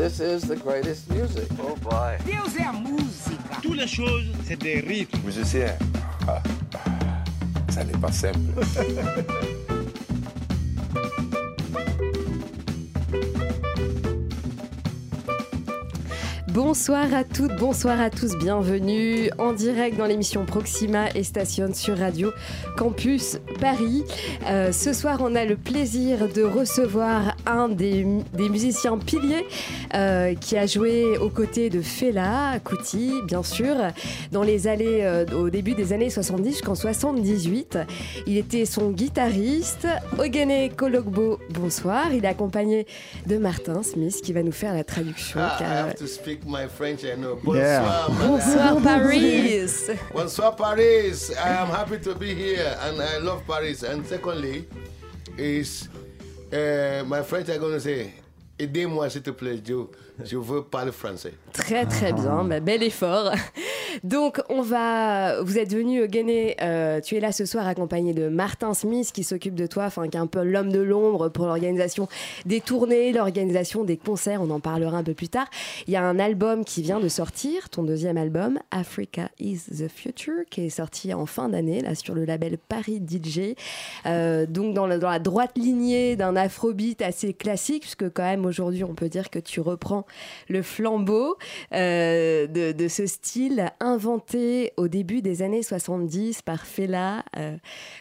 This is the greatest music. Oh boy. Deus é a música. Toutes les choses, c'est des rythmes. Musicien, ah, ça n'est pas simple. Bonsoir à toutes, bonsoir à tous, bienvenue en direct dans l'émission Proxima et stationne sur Radio Campus Paris. Euh, ce soir, on a le plaisir de recevoir un des, des musiciens piliers euh, qui a joué aux côtés de Fela Kuti, bien sûr, dans les années, euh, au début des années 70 jusqu'en 78. Il était son guitariste. Ogene Kologbo, bonsoir. Il est accompagné de Martin Smith qui va nous faire la traduction. Ah, I car- have to speak my French, I know. Yeah. Bonsoir, Paris. Bonsoir, Paris. I am happy to be here and I love Paris. And secondly, is uh, my French are going to say, aidez-moi s'il te plaît, Joe. Je veux parler français. Très très bien, bah, bel effort. Donc on va, vous êtes venu Guéné, euh, tu es là ce soir accompagné de Martin Smith qui s'occupe de toi, enfin qui est un peu l'homme de l'ombre pour l'organisation des tournées, l'organisation des concerts, on en parlera un peu plus tard. Il y a un album qui vient de sortir, ton deuxième album, Africa is the Future, qui est sorti en fin d'année là sur le label Paris DJ. Euh, donc dans la, dans la droite lignée d'un afrobeat assez classique, puisque quand même aujourd'hui on peut dire que tu reprends le flambeau euh, de, de ce style inventé au début des années 70 par Fela euh,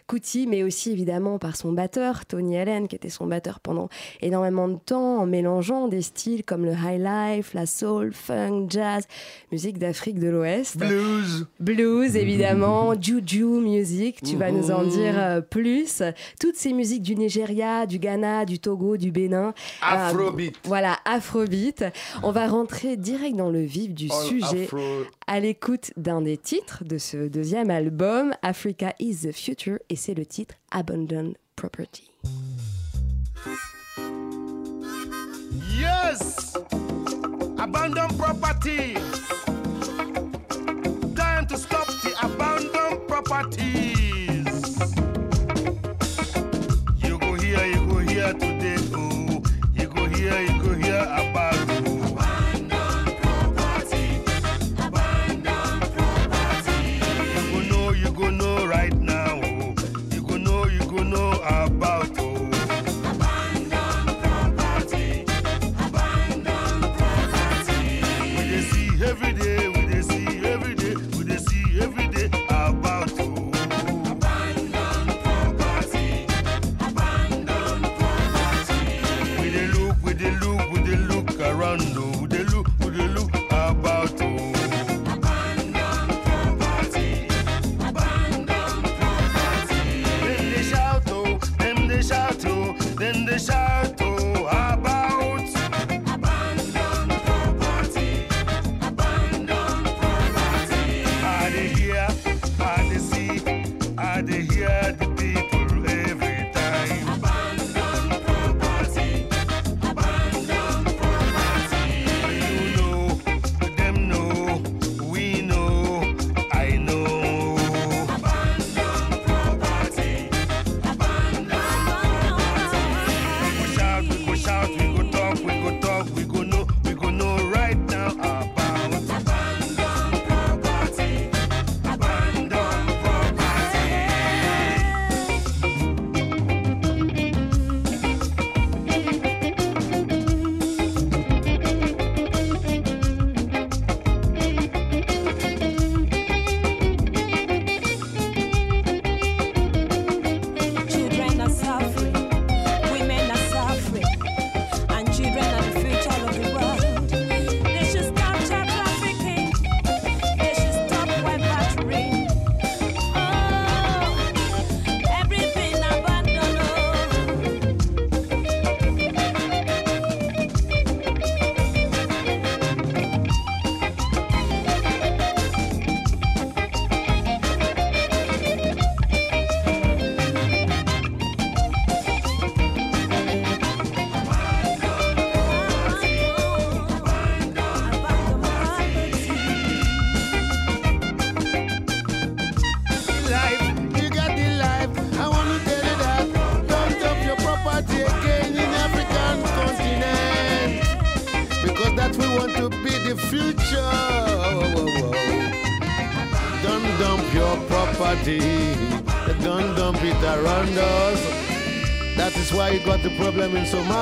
Kuti, mais aussi évidemment par son batteur, Tony Allen, qui était son batteur pendant énormément de temps, en mélangeant des styles comme le high life, la soul, funk, jazz, musique d'Afrique de l'Ouest. Blues. Blues, évidemment, juju music, tu vas nous en dire euh, plus. Toutes ces musiques du Nigeria, du Ghana, du Togo, du Bénin. Euh, Afrobeat. voilà, Afrobeat. On va rentrer direct dans le vif du All sujet Afro. à l'écoute d'un des titres de ce deuxième album, Africa is the Future, et c'est le titre Abandoned Property. Yes! Abandoned property. Time to stop the abandoned properties. You go here, you go here today, oh. You go here, you go here about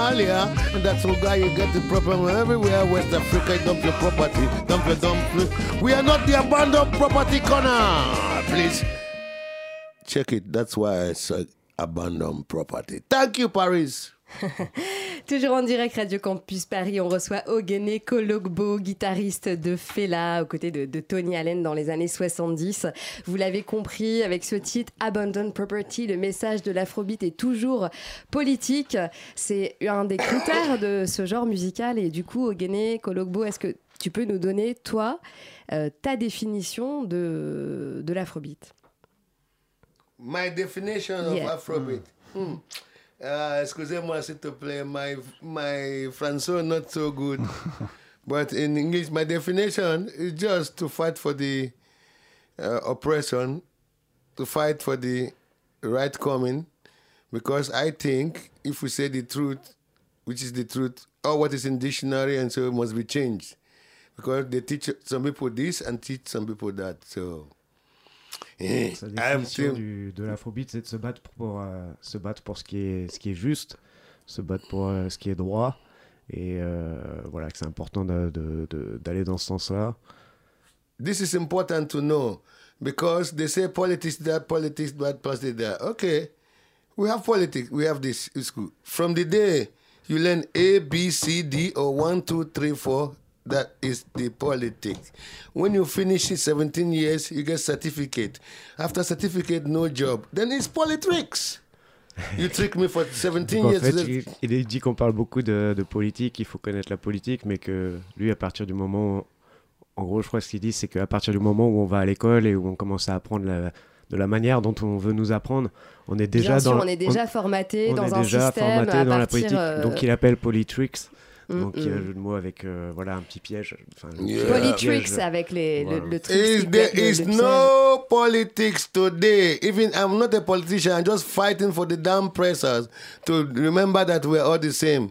Somalia, and that's why you get the problem everywhere. West Africa, dump your property, dump your dump. We are not the abandoned property corner. Please check it. That's why I said abandoned property. Thank you, Paris. Toujours en direct Radio Campus Paris, on reçoit Ogene Kologbo, guitariste de Fela, aux côtés de, de Tony Allen dans les années 70. Vous l'avez compris, avec ce titre Abandon Property, le message de l'afrobeat est toujours politique. C'est un des critères de ce genre musical. Et du coup, Ogene Kologbo, est-ce que tu peux nous donner, toi, euh, ta définition de, de l'afrobeat? My definition Yeah. of Afrobeat. Hmm. Uh, excusez-moi, s'il te plaît. My my Français not so good, but in English, my definition is just to fight for the uh, oppression, to fight for the right coming, because I think if we say the truth, which is the truth, or what is in dictionary, and so it must be changed, because they teach some people this and teach some people that. So. Eh, Sa I'm définition du, de l'afrobeat, c'est de se battre pour, euh, se battre pour ce qui est, ce qui est juste, se battre pour euh, ce qui est droit. Et euh, voilà, que c'est important de- de- de- d'aller dans ce sens-là. this is important to know because they say politics that, politics that, politics that. Okay, we have politics, we have this in school. From the day you learn A, B, C, D, or one, two, three, four, that is the politics. When you finish it, 17 years, you get certificate. After certificate, no job. Then it's politics. You trick me for 17 Donc, en years. fait, il, il dit qu'on parle beaucoup de, de politique, il faut connaître la politique, mais que lui, à partir du moment où- en gros, je crois que ce qu'il dit, c'est qu'à partir du moment où on va à l'école et où on commence à apprendre la- de la manière dont on veut nous apprendre, on est déjà Bien sûr, dans on est déjà formaté on dans est un déjà système formaté à dans la politique. euh, Donc il appelle Politrix. Mm, Donc il y a mm. un jeu de mots avec euh, voilà un petit piège. Enfin, le Yeah. Politrix piège. avec les, le, Voilà. le truc. Is there le- is le piège. no politics today. Even I'm not a politician. I'm just fighting for the damn pressers to remember that we're all the same.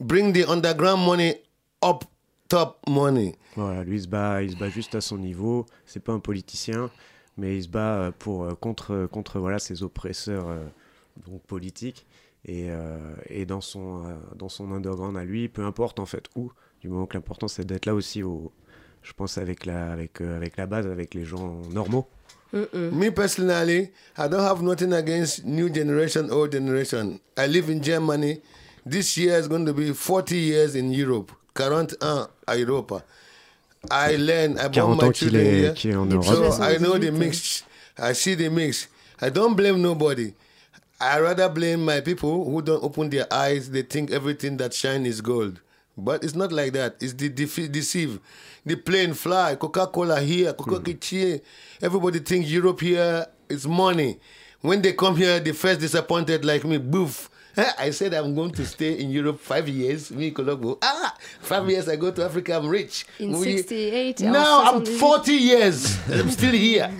Bring the underground money up top money. Voilà, lui il se bat, il se bat juste à son niveau. C'est pas un politicien, mais il se bat euh, pour euh, contre contre voilà ses oppresseurs euh, donc politiques. Et, euh, et dans son euh, dans son underground à lui, peu importe en fait où. Du moment que l'important c'est d'être là aussi au, je pense avec la avec euh, avec la base, avec les gens normaux. Mm, mm. Me personally, I don't have nothing against new generation, old generation. I live in Germany. This year is going to be 40 years in Europe. 40 ans à Europe. I learn, I 40 born my children est here. So I know the 78, mix. I see the mix. I don't blame nobody. I rather blame my people who don't open their eyes. They think everything that shine is gold. But it's not like that. It's the defe- deceive. The plane fly, Coca-Cola here, Coca-Cola hmm. here. Everybody think Europe here is money. When they come here, they first disappointed like me. Boof. I said I'm going to stay in Europe five years. Me, Colombo. Ah, five years I go to Africa, I'm rich. In We- 68, en Now I'm 78. 40 years. I'm still here.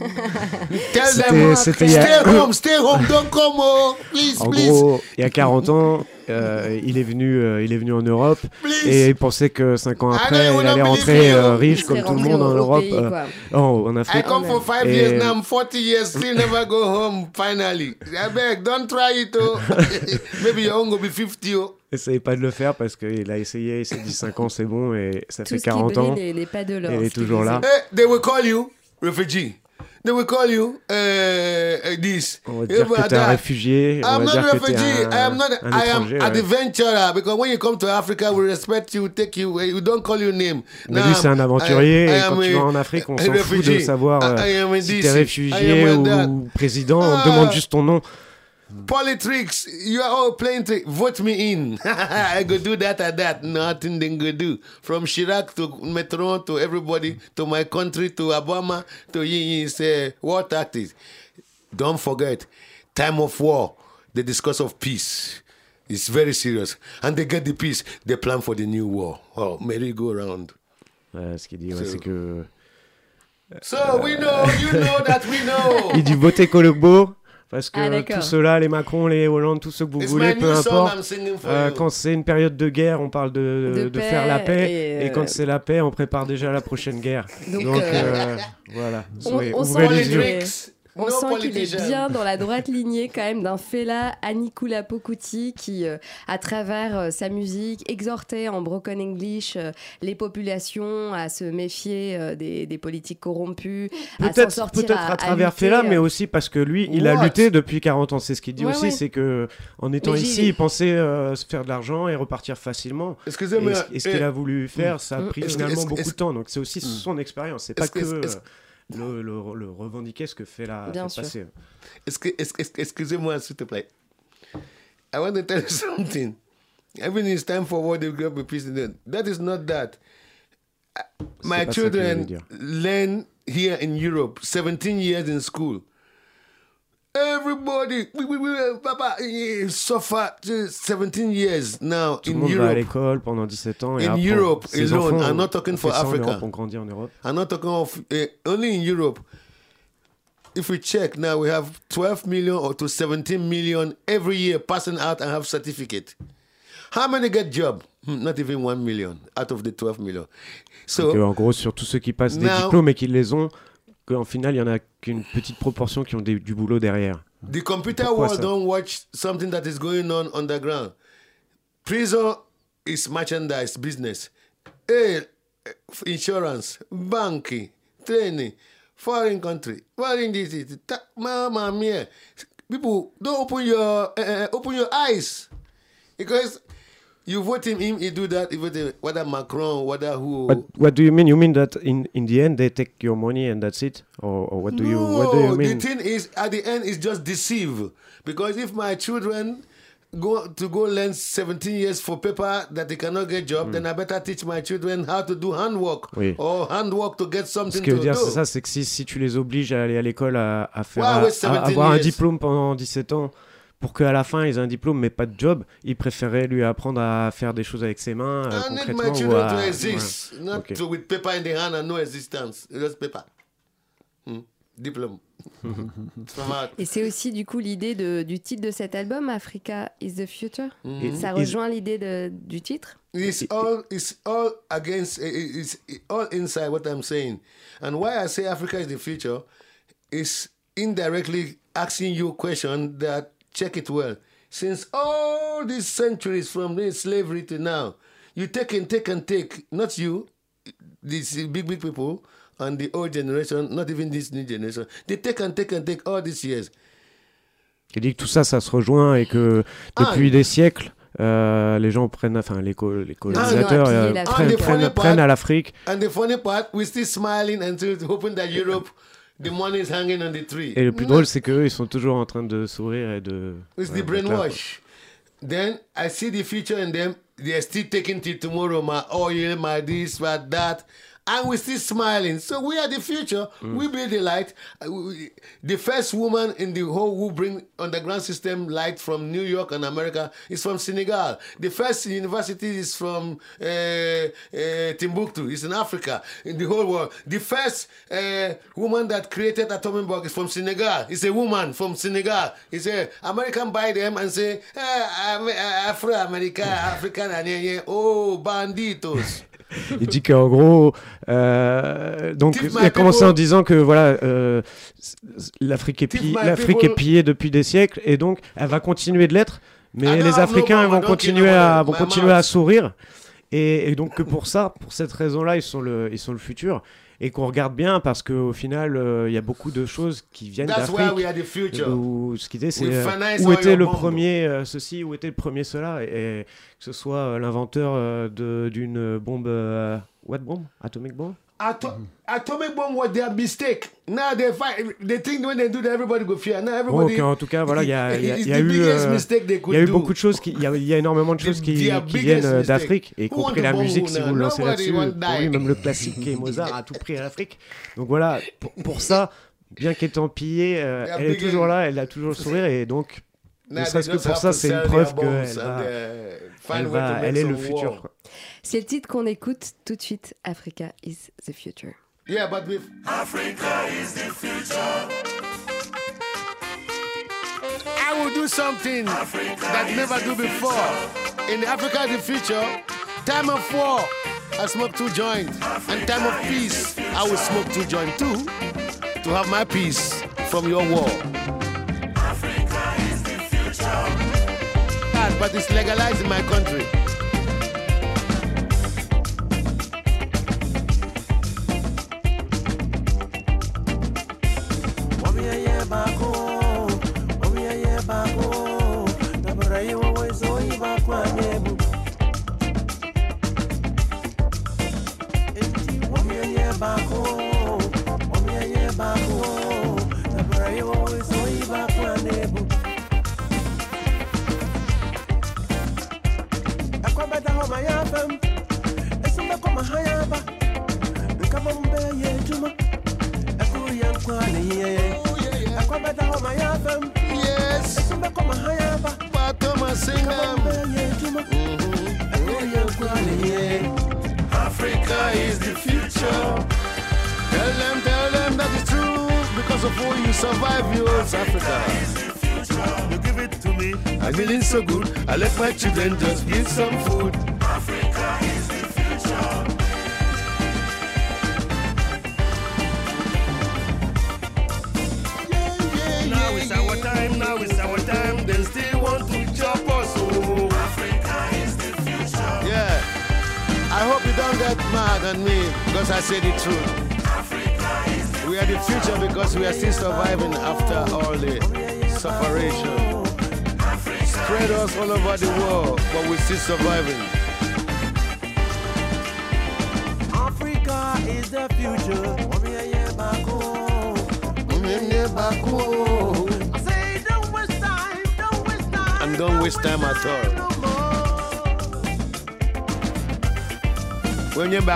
Tell them, stay home, stay home, don't come home, please, En please. gros, il y a 40 ans, euh, il, est venu, euh, il est venu en Europe Please. et il pensait que 5 ans I après, il allait rentrer euh, riche comme tout le monde en Europe, pays, euh, quoi. oh, en I Afrique. come for five Et- years now. I'm 40 years, still never go home. Finally, I beg, don't try it. Oh, maybe your own will be 50. Oh. Essayez pas de le faire parce qu'il a essayé, il s'est dit 5 ans c'est bon et ça Tout fait ce qui 40 brille ans. Il est toujours là. disait. Eh, they will call you refugee. They will call you uh, this. On va Eh, dire but que t'es un réfugié, I'm not que t'es refugee. un, I am not. un I am ouais. adventurer because when you come to Africa, we respect you, take you. We don't call you name. Mais lui, c'est un I- aventurier, I et am quand tu a- vas en Afrique, on a s'en fout de refugee. savoir euh, I- I a si t'es I réfugié a ou that. président, on Ah. demande juste ton nom. Politics, you are all playing trick. Vote me in. I go do that or that. Nothing they go do. From Chirac to Metron to everybody to my country to Obama to his uh, war tactics. Don't forget, time of war, they discuss of peace. It's very serious. And they get the peace, they plan for the new war. Oh, merry-go-round. Ouais, ce qu'il dit, ouais, So- c'est que So we know, you know that we know. il dit votez Colombo, Parce que Ah, tous ceux-là, les Macron, les Hollande, tous ceux que vous It's voulez, peu importe. Euh, quand c'est une période de guerre, on parle de, De de paix faire la paix. et, Et, euh, quand c'est la paix, on prépare déjà la prochaine guerre. Donc, Donc, euh, euh, voilà. on- Ouvrez- on ouvrez les les yeux. On no sent qu'il est bien dans la droite lignée quand même d'un Fela Anikula Pokuti qui, euh, à travers euh, sa musique, exhortait en broken English euh, les populations à se méfier euh, des, des politiques corrompus, à s'en Peut-être sortir peut-être à, travers lutter, Fela, euh, mais aussi parce que lui, il a What lutté depuis 40 ans. C'est ce qu'il dit Ouais, aussi, ouais. c'est que en étant Mais ici, il pensait euh, se faire de l'argent et repartir facilement. Et, Excusez-moi. ce- et ce qu'il a voulu faire, ça a Mm. pris finalement beaucoup de temps. Donc c'est aussi son expérience. C'est pas que le, le- le revendiquer ce que Bien fait sûr. passer. Est-ce que- est-ce que- est-ce que- Excusez-moi, s'il te plaît. I want to tell you something. Even it's time for war, they will be president. That is not that. My children learn here in Europe, 17 years in school. Everybody, we, we, we, Papa, eh, suffer to 17 years now Tout le in va à Europe. l'école pendant 17 ans. Et In Europe alone, enfants I'm not talking for en Africa. Europe, en Europe. I'm not talking of uh, only in Europe. If we check now, we have 12 million or to 17 million every year passing out and have certificate. How many get job? Hmm, Not even 1 million out of the 12 million. So Donc, euh, en gros, sur tous ceux qui passent des diplômes et qui les ont, qu'en final, il y en a qu'une petite proportion qui ont des- du boulot derrière. the computer Pourquoi world ça? don't watch something that is going on underground. Prison is merchandise business. Eh, insurance, banking, training, foreign country, foreign that, mama mia. People don't open your eh, open your eyes because you vote him, him, he do that. Vote him, whether Macron, whether who. What, what do you mean? You mean that in, in the end they take your money and that's it? Or, or what do you what do you mean? the thing is, at the end, it's just deceive. Because if my children go to go learn 17 years for paper that they cannot get job, then I better teach my children how to do handwork Oui. or handwork to get Ce something que veut to dire, do. c'est ça, c'est que si, si tu les obliges à aller à l'école à, à faire Ouais, à- ouais, à 17 avoir un diplôme pendant 17 ans pour qu'à la fin ils aient un diplôme mais pas de job, ils préféraient lui apprendre à faire des choses avec ses mains euh, I need concrètement my ou children à- to ouais. exist, not Ok. to with paper in the hand and no existence. Just paper. Hmm. Out. Et c'est aussi du coup l'idée de- du titre de cet album, Africa is the Future. Et- Ça et- rejoint l'idée de- du titre. It's all it's all against it's all inside what I'm saying. And why I say Africa is the future is indirectly asking you a question that check it well. Since all these centuries from the slavery to now, you take and take and take, not you, these big big people and the old generation, not even this new generation. They take and take and take all these years. Il dit que tout ça, ça se rejoint et que Ah, depuis des siècles, euh, les gens prennent, enfin les, co- les colonisateurs pillé euh, prennent, Ah, prennent- funny prennent part- à l'Afrique And the funny part, we're still smiling and still hoping that Europe, the money is hanging on the tree. et le plus No, drôle, c'est qu'eux, ils sont toujours en train de sourire et de. It's ouais, the brainwash. Then I see the future in them. They're still taking till tomorrow, my oil, my this, my that. And we're still smiling. So we are the future. We be the light. Uh, The first woman in the whole who bring underground system light from New York and America is from Senegal. The first university is from uh, uh, Timbuktu. It's in Africa, in the whole world. The first uh, woman that created atomic bomb is from Senegal. It's a woman from Senegal. It's a American buy them and say, eh, Afro America, African, and yeah, yeah, oh, banditos. Il dit qu'en gros, euh, donc il a commencé en disant que voilà, euh, l'Afrique est, pi- est pillée depuis des siècles et donc elle va continuer de l'être, mais Ah les Africains vont continuer à vont My continuer à sourire. Et, et donc que pour ça, pour cette raison-là, ils sont le ils sont le futur et qu'on regarde bien parce qu'au final, euh, il y a beaucoup de choses qui viennent d'Afrique. Où, ce qui était, c'est euh, où était le bomb. premier euh, ceci, où était le premier cela, et, et que ce soit euh, l'inventeur d'une bombe, what bomb, atomic bomb? Ato- atomic bomb was their mistake. Now they fight. They think when they do that, everybody go fear. Now everybody. Donc, en tout cas, voilà, il y a, il y a- It's il y a the eu, biggest euh, mistake they il could y a eu do. beaucoup de choses, qui, il y a, il y a énormément de choses qui, Their qui biggest viennent euh, mistake. d'Afrique, y Who want compris la bomb musique si vous le lancez Nobody là-dessus. want Pour lui, die. même le classique est Mozart a tout pris à l'Afrique. Donc voilà, pour, pour ça, bien qu'étant pillée, euh, Their elle est biggest- toujours là, elle a toujours le sourire, et donc ne serait-ce que pour ça, c'est une preuve qu'elle va, uh, elle, va, elle est le futur. quoi. C'est le titre qu'on écoute tout de suite. Africa is the future. Yeah, but with Africa is the future. I will do something that never do before. In Africa in the future, time of war, I smoke two joints. And time of peace, I will smoke two joints too. To have my peace from your war. God, but it's legalized in my country.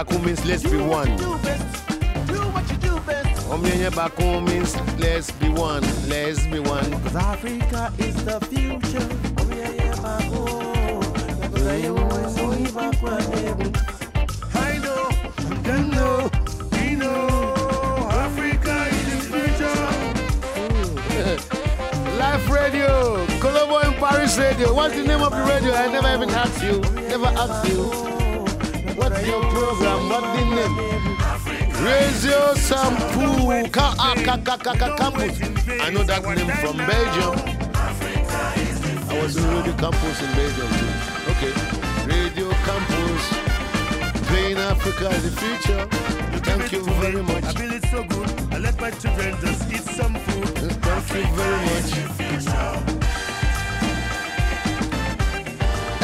When you're back home means let's be one. Do best, do what you do best. Back home means let's be one, let's be one. Cause Africa is the future. I know, you know, we know. Africa is the future. Life Radio, Colombo in Paris Radio. What's the name of the radio? I never even asked you. Never asked you. Your program? What's the name? Radio Sampu Ka- ah, Ka- Ka- Ka- Ka- Campus. I know that name from Belgium. I was in Radio Campus in Belgium too. Okay. Radio Campus. Playing Africa is the future. Thank you very much. I feel it so good. I let my children just eat some food. Thank you very much.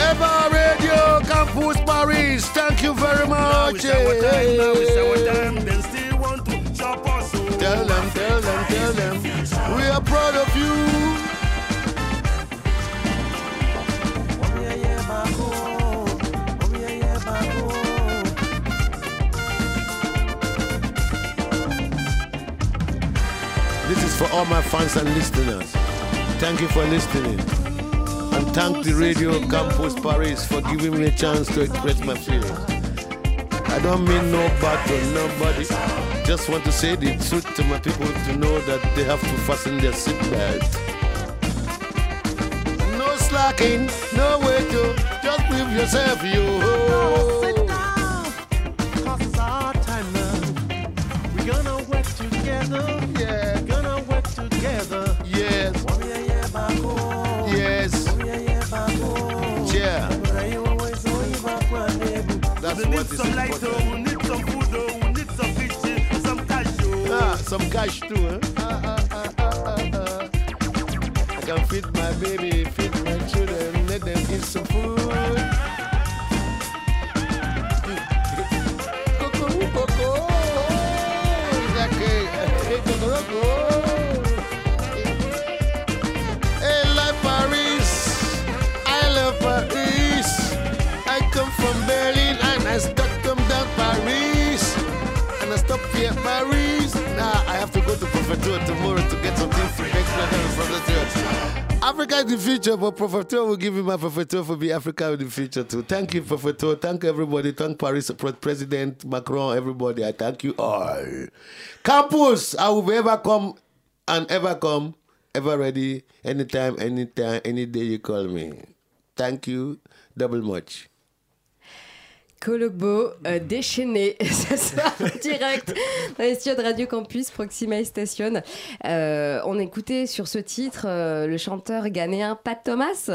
Eva Radio Campus Paris, thank you very Now much. it's our time, now it's our time. They still want to chop us. Tell them, tell them, tell them. We are proud of you. This is for all my fans and listeners. Thank you for listening. Thank the Radio Campus Paris for giving me a chance to express my feelings. I don't mean no bad to nobody. Just want to say the truth to my people to know that they have to fasten their seatbelt. No slacking, no way to just live yourself, Sit you. down, 'cause it's our time now. We're gonna work together. Yeah, Gonna work together. yes, oh, yes, yeah. That's We what need some light, oh. we need some food, oh. we need some fish, some cash. Oh. Ah, some cash too, huh? Ah, ah, ah. I can feed my baby, feed my children, let them eat some food. To tomorrow to get some the church. Africa is the future, but Prefecture will give me my Prefecture for be Africa in the future too. Thank you, Prefecture. Thank everybody. Thank Paris President Macron, everybody. I thank you all. Campus, I will ever come and ever come ever ready. Anytime, anytime, any day you call me. Thank you double much. Colobo euh, déchaîné ce soir en direct dans les studios de Radio Campus Proxima Station. Euh, on écoutait sur ce titre euh, le chanteur ghanéen Pat Thomas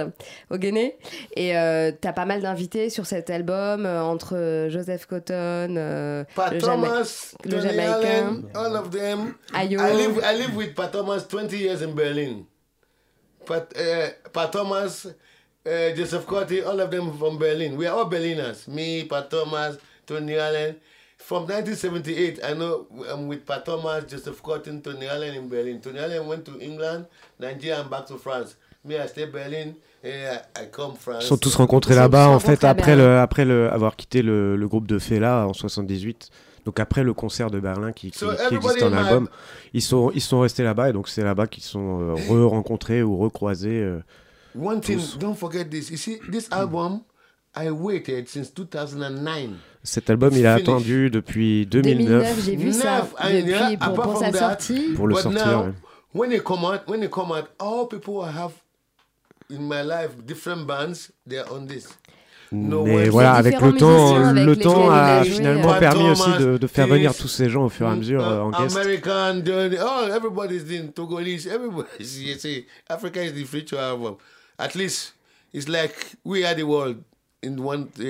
au Guinée et euh, t'as pas mal d'invités sur cet album entre Joseph Cotton, Pat le, Thomas, le Tony Jamaïcain. Allen, all of them. Ayo. I live, I live with Pat Thomas 20 years in Berlin. Pat, uh, Pat Thomas, uh, Joseph Cotti, all of them from Berlin. We are all Berliners. Me, Pat Thomas, Tony Allen. From 1978, I know I'm with Pat Thomas, Joseph Cotton, Tony Allen in Berlin. Tony Allen went to England, Nigeria, and back to France. Me, I stay Berlin, and I, I come France. Ils sont tous rencontrés là-bas en fait après le après le avoir quitté le, le groupe de Fela en 78. Donc après le concert de Berlin qui, qui, So qui existe en album, ils sont ils sont restés là-bas et donc c'est là-bas qu'ils sont euh, re-rencontrés ou recroisés. euh. One thing, Tous. don't forget this. You see, this album, I waited since 2009. Cet album il a Finish. attendu depuis 2009, 2009 j'ai vu ça depuis pour, apart pour from sa that, sortie. pour le but sortir. now, ouais. when they come out, when they come out, all people I have in my life, different bands, they are on this. No Mais way. voilà, avec le temps, avec le temps a finalement Pat permis aussi de, de faire venir tous ces gens au fur et à mesure euh, en Uh, guest. American, oh, everybody's doing Togolese, everybody's, you see, Africa is the future album. At least, it's like we are the world in one, uh,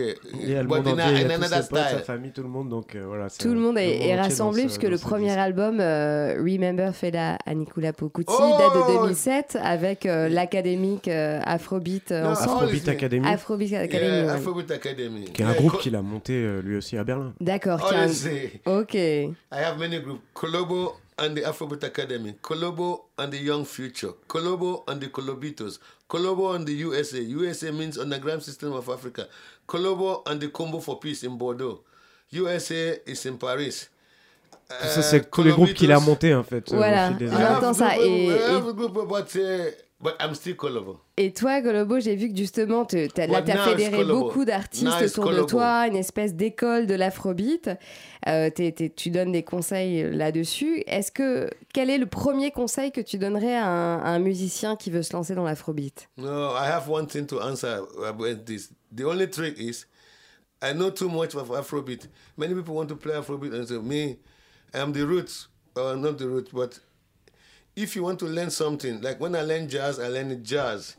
Il y a le but monde in, entier, in another potes, sa style. famille, tout le monde. Donc euh, voilà. Tout le monde est, est rassemblé ce- puisque le premier disque. album, euh, Remember Fela Anikula Pokuti, Oh date de 2007 avec euh, l'académique euh, Afrobeat euh, Non, ensemble. Afrobeat Academy, Afrobeat Academy. Yeah, ouais. Afrobeat Academy. qui est un groupe qu'il a monté euh, lui aussi à Berlin. D'accord. a un- Ok. I have many groups. Colobo and the Afrobeat Academy, Colobo and the Young Future, Colobo and the Colobitos, Colobo and the USA. USA means Underground System of Africa. Colobo and the Combo for Peace in Bordeaux. USA is in Paris. Tout ça, Uh, c'est tous les groupes qu'il a Colobitos- montés en fait. euh, au Voilà. On I années. have entend ça et- et- a group, but, I'm still Colobo. Et toi, Golobo, j'ai vu que justement, te- t'as- là, tu as fédéré Colobo. beaucoup d'artistes autour de Colobo. toi, une espèce d'école de l'afrobeat. Euh, tu donnes des conseils là-dessus. Est-ce que quel est le premier conseil que tu donnerais à un, à un musicien qui veut se lancer dans l'afrobeat? No, I have one thing to answer about this. The only trick is I know too much of Afrobeat. Many people want to play Afrobeat and say, me, I am the roots. Or not the roots, but if you want to learn something, like when I learn jazz, I learn jazz.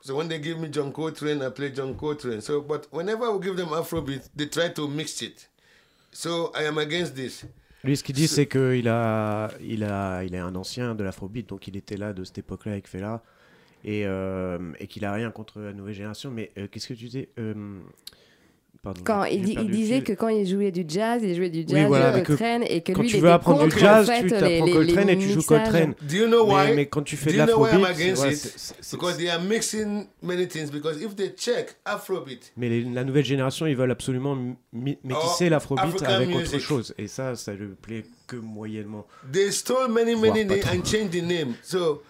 So when they give me John Coltrane, I play John Coltrane. So, but whenever I give them Afrobeat, they try to mix it. So I am against this. Lui, ce qu'il dit, c'est qu'il a, il a, il est un ancien de l'afrobeat, donc il était là de cette époque-là avec Fela, et, euh, et qu'il a rien contre la nouvelle génération. Mais euh, qu'est-ce que tu dis Euh, Pardon. Quand il, dit- il disait fil. que quand il jouait du jazz, il jouait du jazz voilà, de que Coltrane et que quand lui, tu il veux apprendre du jazz, en fait, tu les- Coltrane et tu joues. Coltrane. Do you know why? Mais, mais quand tu fais Do de you know why I'm l'afrobeat, against ouais, Because they are mixing many things. Because if they check Afrobeat, mais les- la nouvelle génération, ils veulent absolument métisser l'afrobeat avec autre music. chose. Et ça, ça lui plaît que moyennement. They stole many, many names and changed the name. So,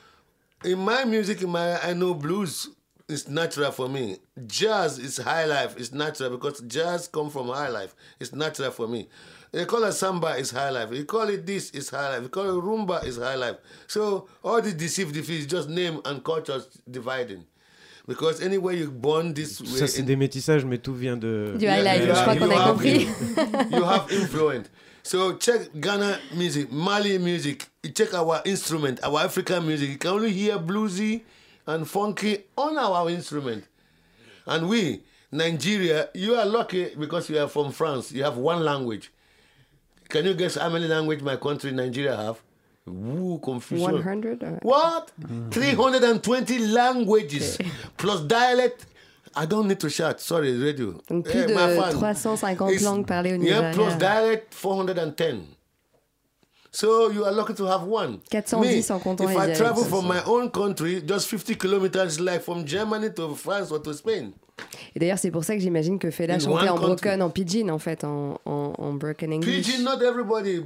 in my music, in my I know blues is natural for me. Jazz is high life. It's natural because jazz come from high life. It's natural for me. They call it samba is high life. You call it this is high life. You call it rumba is high life. So all the deceive defeat is just name and culture dividing. Because anywhere you born this way, Ça, c'est des métissages, mais tout vient de. Du high life, you je crois have- qu'on a compris. in- you have influence. So check Ghana music, Mali music. Check our instrument, our African music. You can only hear bluesy and funky on our instrument. And we, Nigeria, you are lucky because you are from France. You have one language. Can you guess how many language my country, Nigeria, have? Woo, confusion. 100 euh, What? 320 languages plus dialect. I don't need to shout. Sorry, radio. Donc plus Eh, de 350 It's- langues parlées au Yeah, plus dialect 410. So you are lucky to have one. 410 Me, en comptant If I travel from my own country, just 50 kilometers, like from Germany to France or to Spain. Et d'ailleurs, c'est pour ça que j'imagine que Fela chantait en country. broken, en pidgin, en fait, en, en, en broken English. Pidgin, not everybody.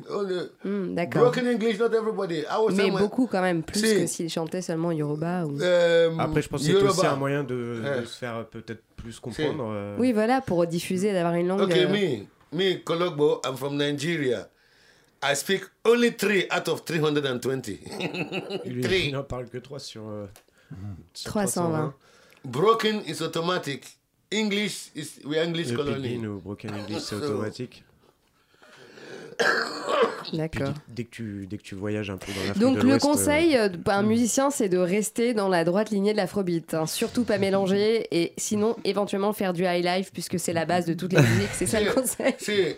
Hmm, D'accord. broken English, not everybody. I was Mais beaucoup quand même, plus Si. que s'il chantait seulement Yoruba. Ou... Um, Après, je pense que c'est aussi un moyen de, se faire peut-être plus comprendre. euh, Oui, voilà, pour diffuser, d'avoir une langue. Okay, euh, me, me, Kologbo, I'm from Nigeria. I speak only three out of 320. Lui, Three. il n'en parle que 3 sur, euh, sur 320. Broken is automatic. English is we English Le colony. Pidgin ou Broken English, c'est automatique. D'accord. dès, que tu, dès que tu voyages un peu dans l'Afrique Donc de le euh, conseil euh, d'un musicien, c'est de rester dans la droite lignée de l'afrobeat. hein. Surtout pas mélanger et sinon éventuellement faire du high life puisque c'est la base de toutes les musiques. C'est ça le conseil. See,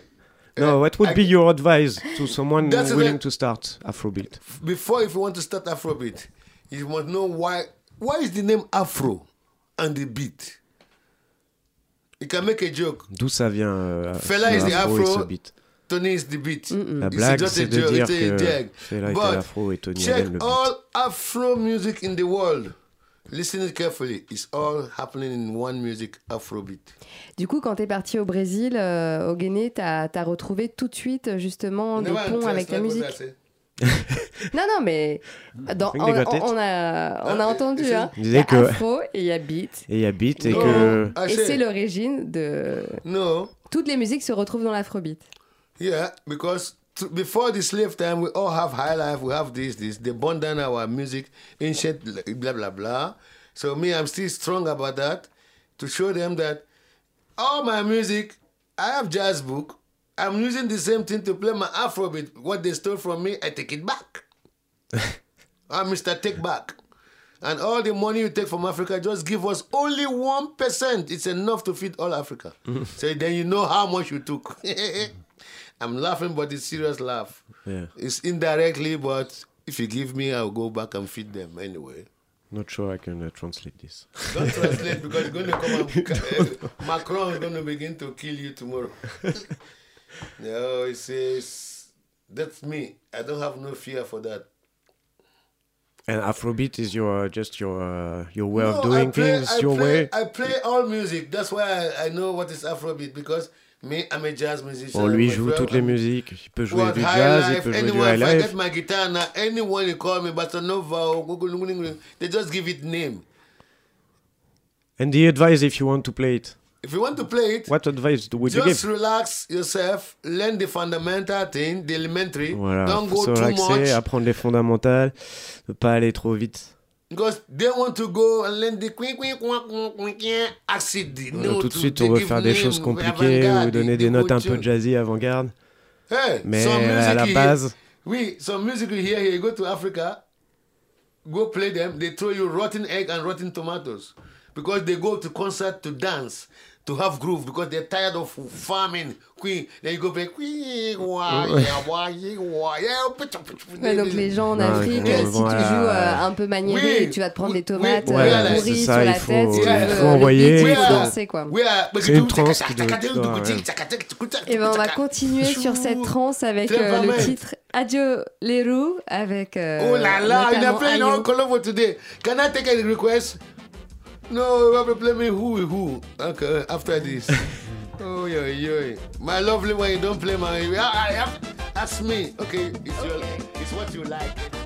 No, what would I- be your advice to someone willing to start Afrobeat? before if you want to start Afrobeat, you must know why why is the name Afro and the beat? You can make a joke. D'où ça vient euh, Fela is the afro afro. beat? Tony is the beat. La blague, just a c'est de joke, dire it's a que jag. Fela était But l'afro et Tony check le beat. all Afro music in the world. Listen carefully. It's all happening in one music, Afrobeat. Du coup, quand t'es parti au Brésil, euh, au Guinée, t'as as retrouvé tout de suite justement des ponts avec la musique. Non, non, mais dans, on, on- on a, on a Ah, entendu. Hein. Il y a que- afro et il y a beat. Et il y a beat et No, que... I Et c'est l'origine de. No, Toutes les musiques se retrouvent dans l'afrobeat. yeah, because t- before the slave time, we all have high life, we have this, this. They burn down our music, ancient, blah, blah, blah. So me, I'm still strong about that to show them that all my music, I have jazz book. I'm using the same thing to play my Afrobeat. What they stole from me, I take it back. Ah, I'm Mr. Take Back. And all the money you take from Africa, just give us only 1%. It's enough to feed all Africa. Mm. so then you know how much you took. I'm laughing, but it's serious laugh. Yeah. It's indirectly, but if you give me, I'll go back and feed them anyway. Not sure I can uh, translate this. Don't translate because going to come and uh, Macron is going to begin to kill you tomorrow. no, it says that's me. I don't have no fear for that. And Afrobeat is your just your uh, your way of doing play, things, I your play, way. I play all music. That's why I, I know what is Afrobeat because me, I'm a jazz musician. Bon, lui joue toutes les musiques. Il peut jouer du jazz, il peut jouer du high I life. get my guitar now, anyone you call me, Gugulungulungu, they just give it name. And the advice if you want to play it. If you want to play it, What advice would you just give? relax yourself, learn the fundamental thing, the elementary. Voilà, Don't go se too relaxer, much apprendre les fondamentales, ne pas aller trop vite. Because they want to go and learn the Voilà, note, tout de suite, on veut faire des choses compliquées ou donner des notes un peu jazzy avant-garde. Hey, Mais à la base, oui, some music you hear here, you go to Africa, go play them, they throw you rotten egg and rotten tomatoes because they go to concert to dance, to have groove because they're tired of farming. Queen, then you go play queen, yeah, yeah, donc les gens en Afrique, euh, si tu voilà. joues euh, un peu maniéré, Oui, tu vas te prendre oui, des tomates oui, euh, pourries sur il la faut- tête. tu il faut le envoyer, il il C'est une transe qui doit- Et ben on va continuer sur cette transe avec euh, le titre Adieu les roues avec euh, Oh là là, notamment playing Ayo. all Colombo today. Can I take a request? No, to play me who who? Okay, after this. oh yeah, yeah. My lovely one, you don't play my. I, I have, that's me. Okay, it's your, it's what you like.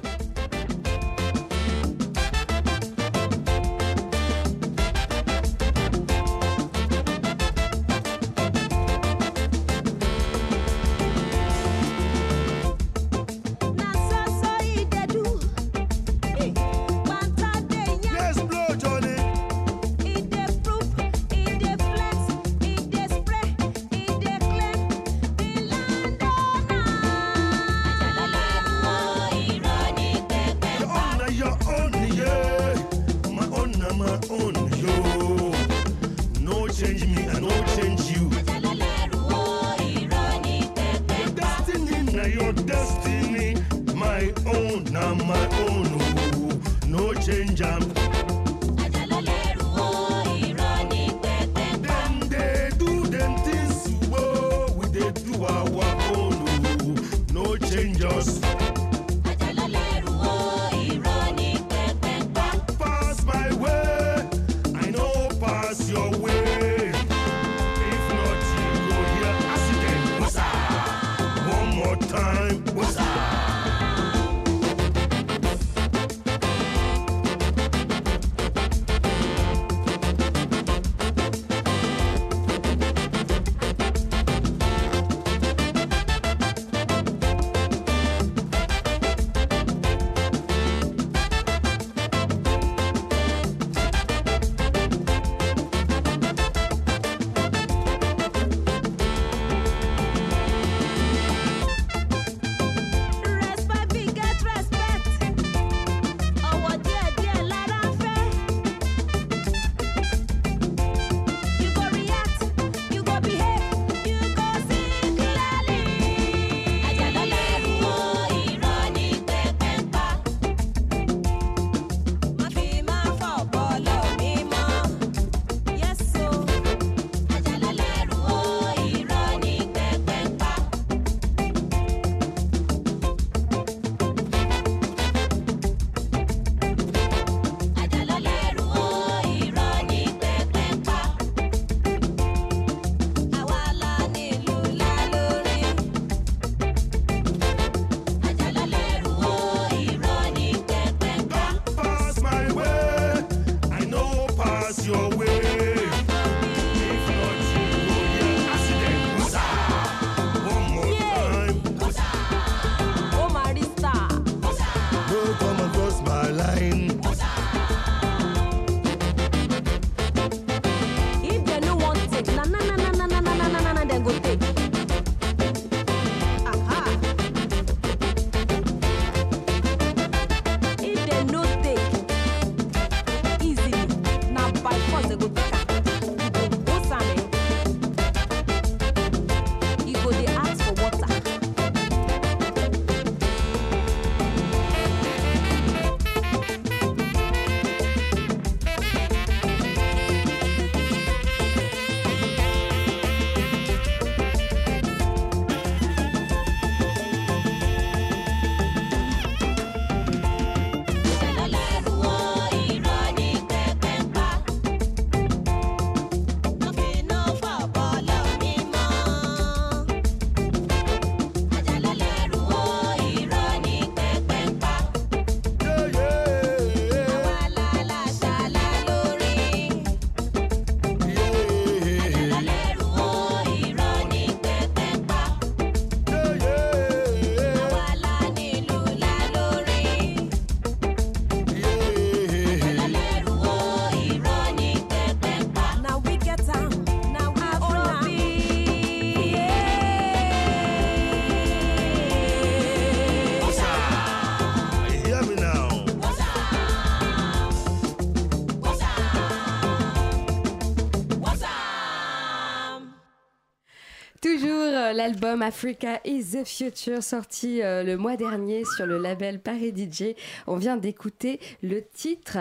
L'album Africa is the Future sorti euh, le mois dernier sur le label Paris DJ. On vient d'écouter le titre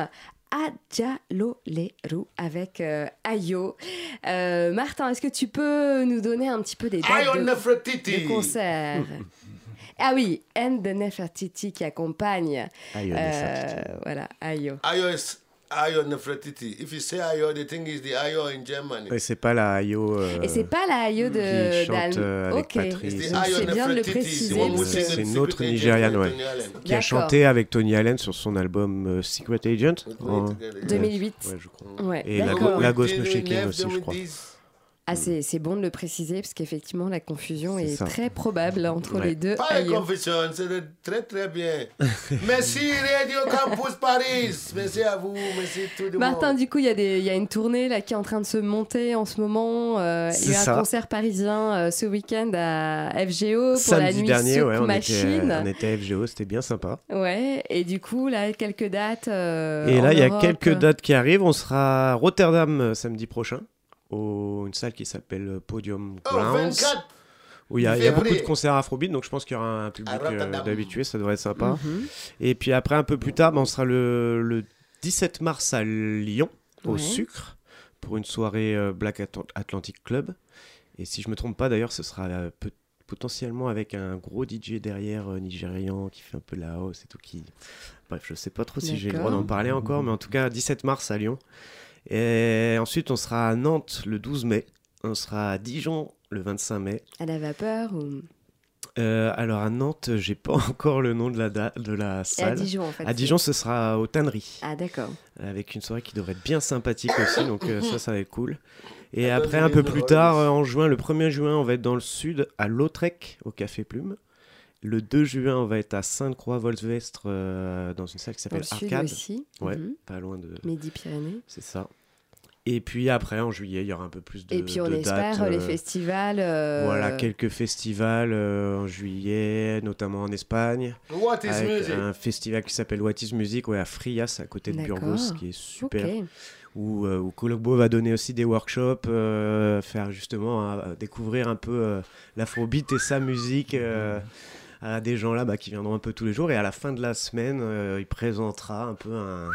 Adjaloleru avec euh, Ayo. Euh, Martin, est-ce que tu peux nous donner un petit peu des dates de, de concert? Ah oui, and the Nefertiti qui accompagne. Ayo euh, Nefertiti. voilà, Ayo. Ayo Ayo Nefertiti. If you say Ayo, the thing is the Ayo in Germany. Ouais, c'est pas la Ayo. euh, Et c'est pas la Ayo de qui chante, d'Al- euh, avec Patrice. C'est bien de le préciser. C'est une autre Nigériane, ouais. Qui a chanté avec Tony Allen sur son album euh, Secret Agent. En- me together, yeah. 2008. Ouais, je crois. Ouais, Et la- d'accord. la- Lagos aussi, je crois. 90s. Ah, c'est c'est bon de le préciser parce qu'effectivement, la confusion est très probable entre Ouais. les deux. Pas de confusion, c'est très très bien. merci Radio Campus Paris. Merci à vous, merci tout le Martin, monde. du coup, il y, a des- il y a une tournée là, qui est en train de se monter en ce moment. Euh, il y a un ça. concert parisien euh, ce week-end à FGO pour Samedi la nuit dernier, Souk ouais, on, était, Machine. on était à FGO, c'était bien sympa. Ouais, et du coup, là, quelques dates. euh, Et en là, il y a quelques dates qui arrivent. On sera à Rotterdam euh, samedi prochain, au une salle qui s'appelle Podium Oh, Grounds, 24. où il y a, il y a beaucoup de concerts afrobeat, donc je pense qu'il y aura un public euh, d'habitués, ça devrait être sympa. Mhm. Et puis après, un peu plus tard, bah, on sera le, le 17 mars à Lyon, au Ouais. Sucre, pour une soirée euh, Black Atl- Atlantic Club. Et si je me trompe pas, d'ailleurs, ce sera euh, peut- potentiellement avec un gros DJ derrière euh, nigérian qui fait un peu de la house et tout. Qui... Bref, je sais pas trop si j'ai le droit d'en parler encore, mais en tout cas, 17 mars à Lyon. Et ensuite, on sera à Nantes le 12 mai. On sera à Dijon le 25 mai. À la vapeur ou... Euh, alors à Nantes, j'ai pas encore le nom de la, da- de la Et à salle. Dijon, en fait. À Dijon, ce sera aux Tanneries, Ah, d'accord. avec une soirée qui devrait être bien sympathique aussi, donc euh, ça, ça va être cool. Et Ah, après, un peu plus tard, euh, en juin, le 1er juin, on va être dans le sud, à Lautrec, au Café Plume. Le 2 juin, on va être à Sainte-Croix-Volsvestre, euh, dans une salle qui s'appelle sud Arcade. aussi. Ouais, Mhm. pas loin de... Midi-Pyrénées. C'est ça. Et puis après, en juillet, il y aura un peu plus de Et puis, on espère dates, les euh, festivals. euh, Voilà, quelques festivals euh, en juillet, notamment en Espagne. What is avec music? un festival qui s'appelle What is Music ouais, à Frias, à côté de. Burgos, qui est super. Où, euh, où Colombo va donner aussi des workshops, euh, faire justement euh, découvrir un peu euh, l'afrobeat et sa musique euh, à des gens là bah, qui viendront un peu tous les jours. Et à la fin de la semaine, euh, il présentera un peu un-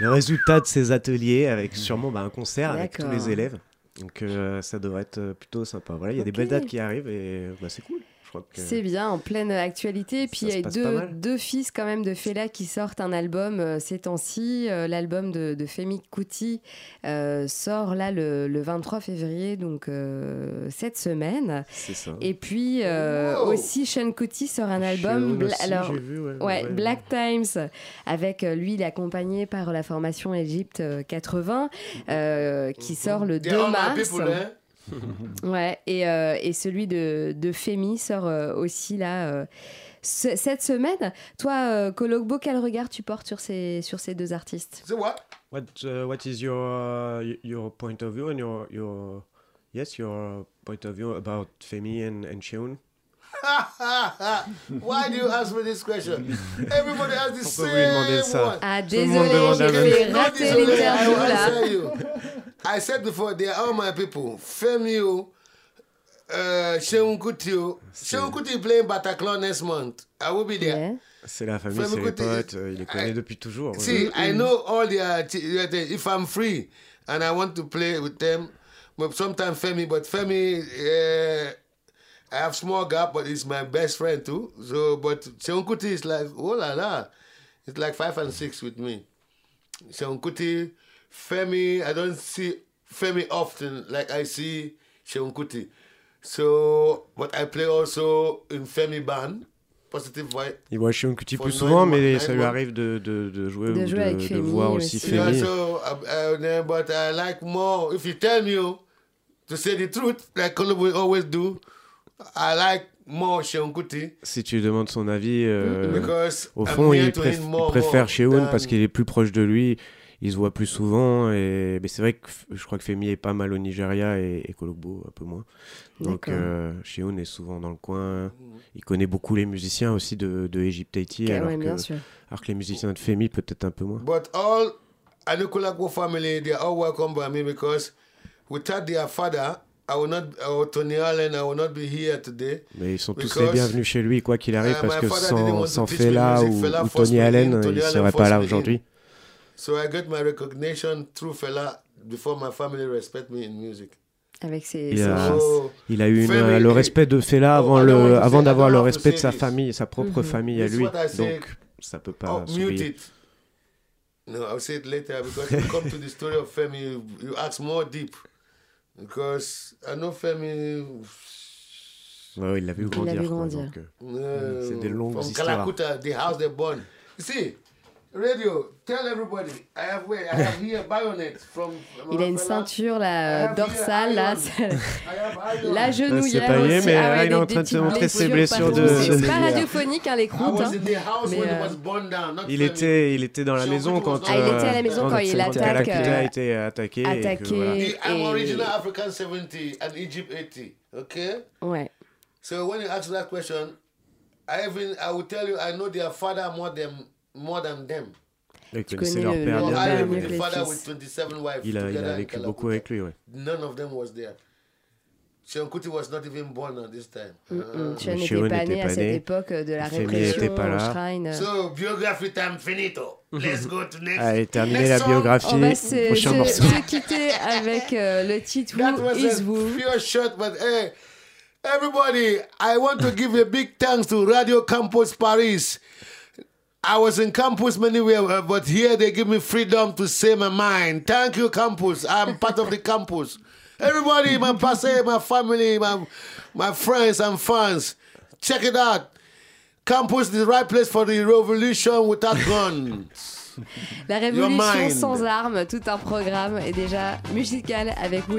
le résultat de ses ateliers avec sûrement bah, un concert avec tous les élèves. Donc euh, ça devrait être euh, plutôt sympa. Voilà, il y a des belles dates qui arrivent et bah, c'est cool. Je crois que... C'est bien, en pleine actualité. Et puis il y a deux, fils quand même de Fela qui sortent un album euh, ces temps-ci. Euh, L'album de, de Femi Kuti euh, sort là le, le 23 février, donc euh, cette semaine. C'est ça. Et puis euh, Wow. aussi Sean Kuti sort un album. Bla- aussi, alors, j'ai vu, ouais, Ouais, ouais. Black Times, avec euh, lui, il est accompagné par la formation Égypte euh, 80, euh, qui sort le 2 They're all my mars. Ouais, et, euh, et celui de, de Femi sort euh, aussi là euh, ce- cette semaine. Toi, euh, Kologbo, quel regard tu portes sur ces, sur ces deux artistes? So what? What uh, What is your uh, your point of view and your your yes your point of view about Femi and and Cheon? Why do you ask me this question? Everybody has the Pourquoi vous lui demandez same ça one. Ah, Tout le monde désolé, demande la j'ai même fait chose. Not rater this way, I l'interview will là. answer you. I said before, they are all my people. Femio, uh, Seun Kutio. Seun Kuti playing Bataclan next month. I will be there. Yeah. C'est la famille, Femi c'est les Kuti, potes, euh, il les connaît I- depuis toujours. ouais. See, I know all their. their. If I'm free and I want to play with them, but sometimes Femi, but Femi, uh, I have small gap, but he's my best friend too. So, but Seun Kuti is like, oh la la, it's like five and six with me. Seun Kuti, Femi, I don't see Femi often like I see Seun Kuti. So, but I play also in Femi band, Positive Vibe. Il voit Cheon Kuti For plus nine souvent, months, mais nine ça lui months. arrive de, de, de jouer De ou jouer de, avec de Femi voir aussi aussi. Yeah, Femi. so, uh, then, but I like more. If you tell me oh, to say the truth, like Colombo always do, I like more Kuti Si tu lui demandes son avis, euh, because au fond, il, to préf- him il more, préfère than- parce qu'il est plus proche de lui. Il se voit plus souvent. Et... Mais c'est vrai que je crois que Femi est pas mal au Nigeria et, et Kologbo un peu moins. Donc euh, est souvent dans le coin. Il connaît beaucoup les musiciens aussi de, de Egypt Haiti, alors, ouais, que, sûr. alors que les musiciens de Femi peut-être un peu moins. But all family, they are all welcome by me because without their father I will not, or Tony Allen, I will not be here today. Mais ils sont tous les bienvenus chez lui, quoi qu'il arrive, uh, parce que sans, Fela music. ou, Fela ou forced Tony Allen, Tony il ne Allen serait pas là aujourd'hui. So I got my recognition through Fela before my family respect me in music. Avec ses, Il ses a- fils. So, Il a eu une- Family- le respect de Fela Oh, avant, le, d'avoir le respect de sa famille, sa propre Mhm. famille à lui. what I say. Donc, ça peut pas oh, mute s'oublier. it. No, I'll say it later because you come to the story of Femi, you, you ask more deep. Because I know Femi. Ouais, il l'a vu l'a grandir. euh, Uh, C'est des longues from histoires. Kalakuta, the house they born. You see, radio, tell everybody, I have wait, I have here bayonet from. Il a une ceinture là, dorsale, là, c'est- la genouillère. c'est pas lié, aussi. mais Ah là, ouais, il est en train de se montrer ses blessures de- C'est pas de- radiophonique, hein, les croûtes. hein. Mais, euh, Il était, il était dans la maison quand, Ah, il était à la maison quand il attaque, Kalakuta euh, a été attaqué. et que, attaqué. voilà. He- I'm Et- original African 70 and Egypt 80. Okay? Ouais. So when you ask that question, I even I will tell you I know their father more than more than them. Il Tu connaissait connais leur le- père bien. I père live mieux with que the les father fils. with 27 wives Il a, il together a in vécu beaucoup avec lui, ouais. None of them was there. Sean Kuti was not even born at this time. Mm, n'était pas né à cette époque de la répression pas au là. shrine. So biography time finito. Let's go to next. Allez, terminer next la biographie. On va se, Prochain se- morceau. se quitter avec euh, le titre That Who was is a Who? pure shot, but hey, everybody, I want to give a big thanks to Radio Campus Paris. I was in campus many where, uh, but here they give me freedom to say my mind. Thank you, campus. I'm part of the campus. Everybody, my passé, my family, my my friends and fans, check it out. Campus is the right place for the revolution without guns. La révolution sans armes, tout un programme est déjà musical avec Who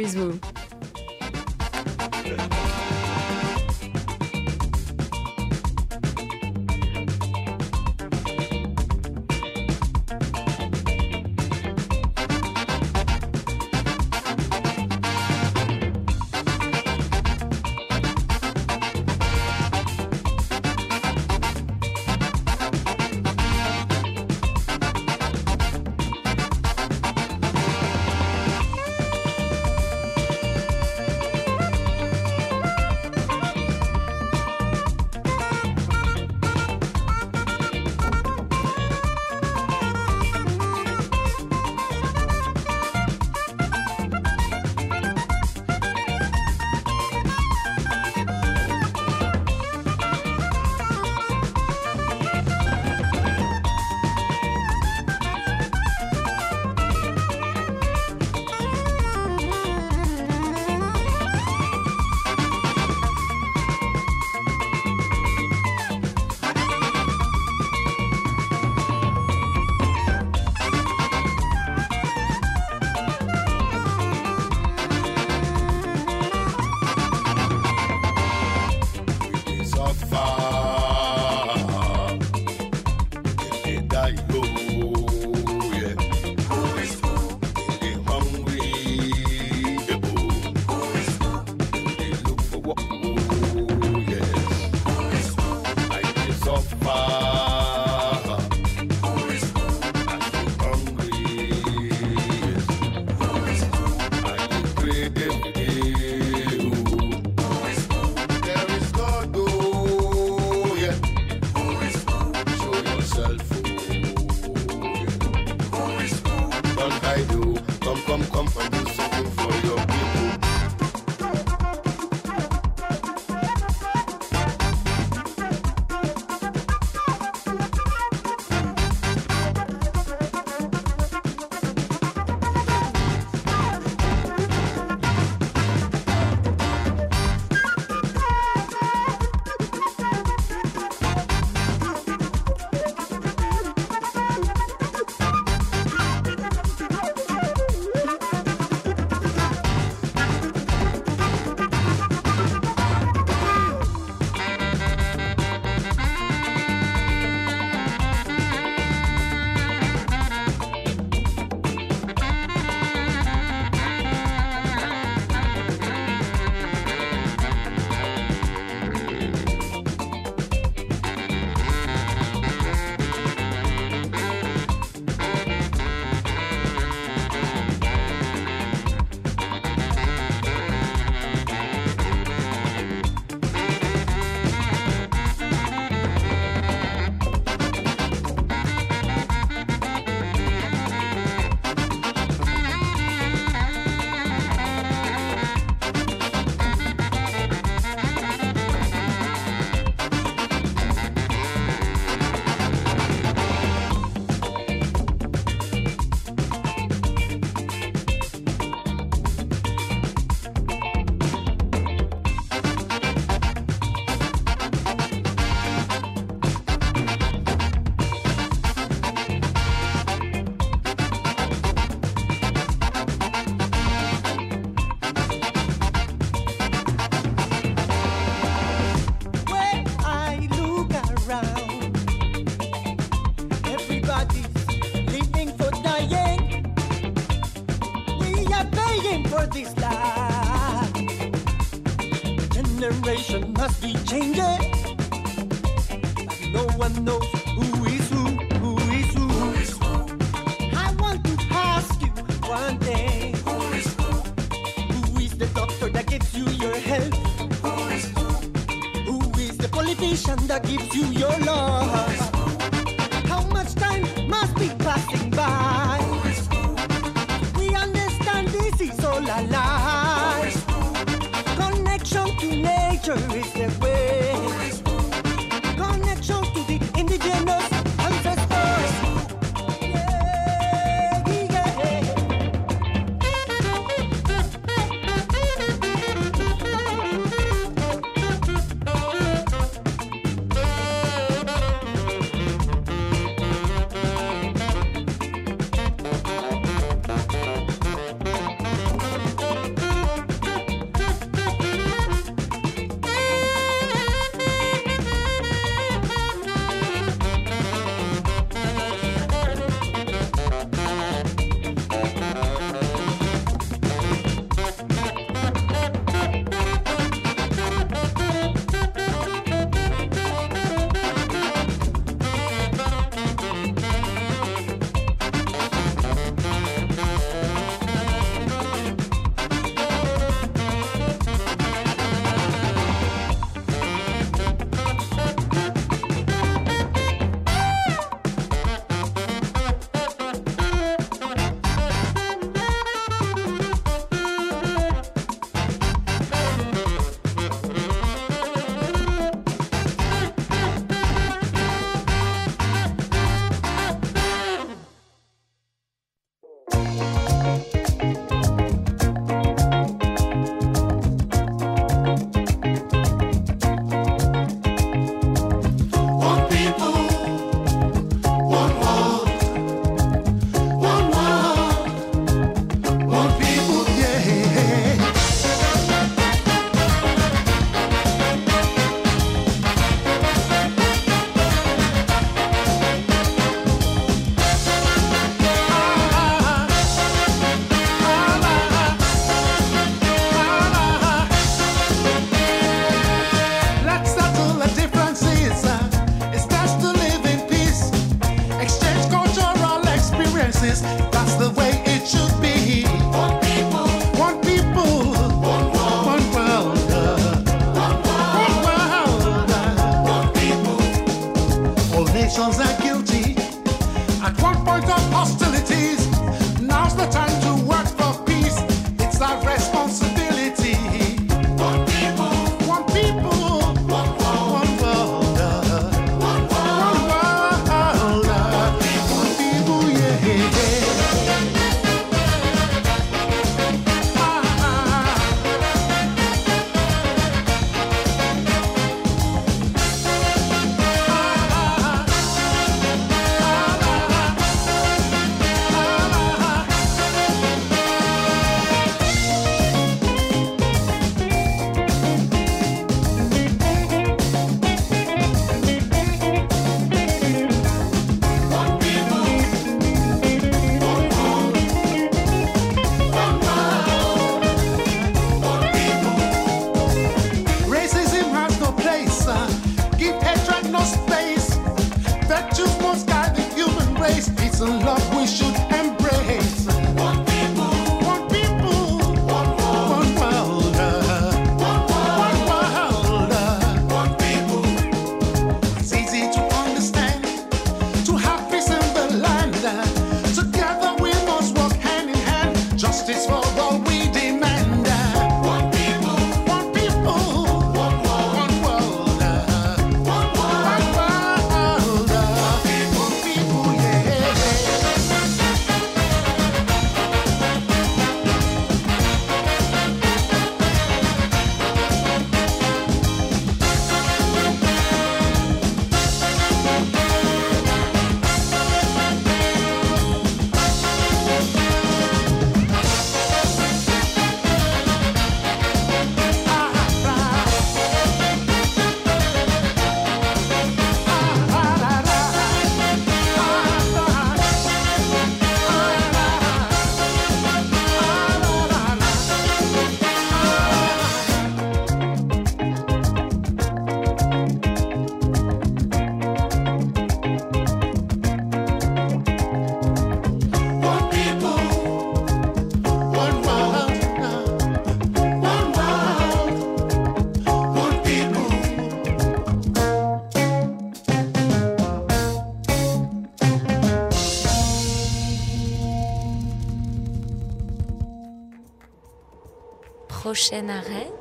prochain arrêt?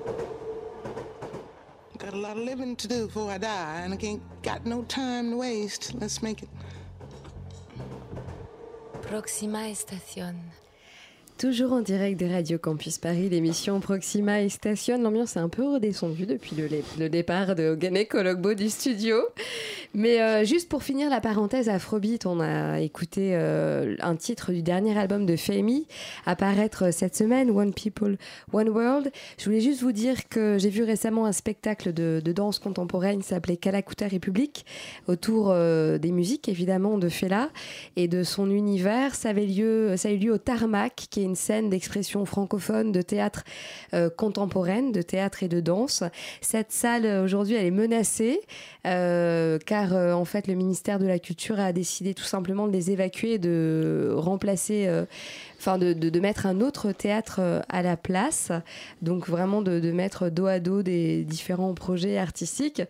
Got a lot of living to do before I die, and I ain't got no time to waste. Let's make it. Proxima Estación. Toujours en direct de Radio Campus Paris, l'émission Proxima et Station. L'ambiance est un peu redescendue depuis le, le départ de Ogane Kologbo du studio. Mais euh, juste pour finir la parenthèse Afrobeat, on a écouté euh, un titre du dernier album de Femi apparaître cette semaine, One People, One World. Je voulais juste vous dire que j'ai vu récemment un spectacle de, danse contemporaine qui s'appelait Kalakuta République autour euh, des musiques évidemment de Fela et de son univers. Ça, avait lieu, ça a eu lieu au Tarmac, qui est une scène d'expression francophone de théâtre euh, contemporaine, de théâtre et de danse. Cette salle euh, aujourd'hui, elle est menacée euh, euh, en fait le ministère de la Culture a décidé tout simplement de les évacuer, de remplacer, euh, enfin de, mettre un autre théâtre euh, à la place. Donc vraiment de, mettre dos à dos des différents projets artistiques.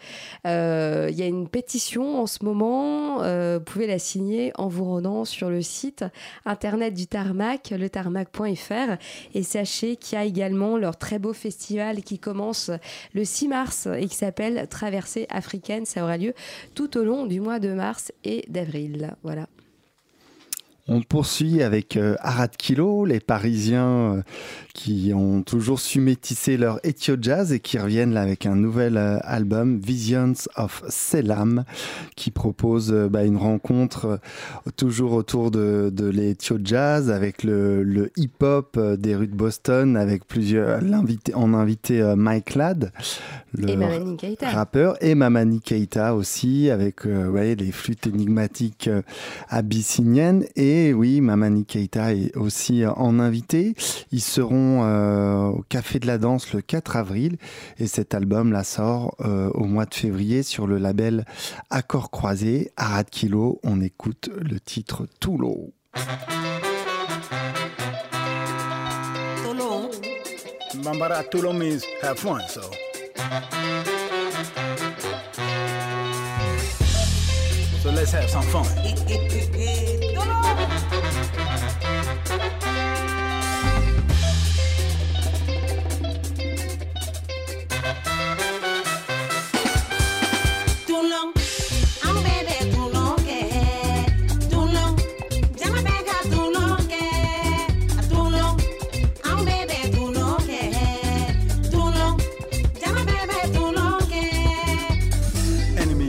Euh, Il y a une pétition en ce moment. euh, vous pouvez la signer en vous rendant sur le site internet du Tarmac, le tarmac.fr. Et sachez qu'il y a également leur très beau festival qui commence le 6 mars et qui s'appelle Traversée africaine. Ça aura lieu tout au long du mois de mars et d'avril. Voilà. On poursuit avec euh, Arad Kilo, les Parisiens euh, qui ont toujours su métisser leur Jazz et qui reviennent là avec un nouvel euh, album, Visions of Selam, qui propose euh, bah, une rencontre toujours autour de, de Jazz avec le, le hip-hop des rues de Boston, avec plusieurs. On a invité Mike Ladd, le Et Mamani Keïta. rappeur, et Mamani Keita aussi, avec ouais, les flûtes énigmatiques abyssiniennes. Et oui, Mamani Keita est aussi euh, en invité. Ils seront euh, au Café de la Danse le 4 avril. Et cet album là sort euh, au mois de février sur le label Accord Croisé. Arad Kilo, on écoute le titre. Bambara Tulo means have fun, so. So let's have some fun. Música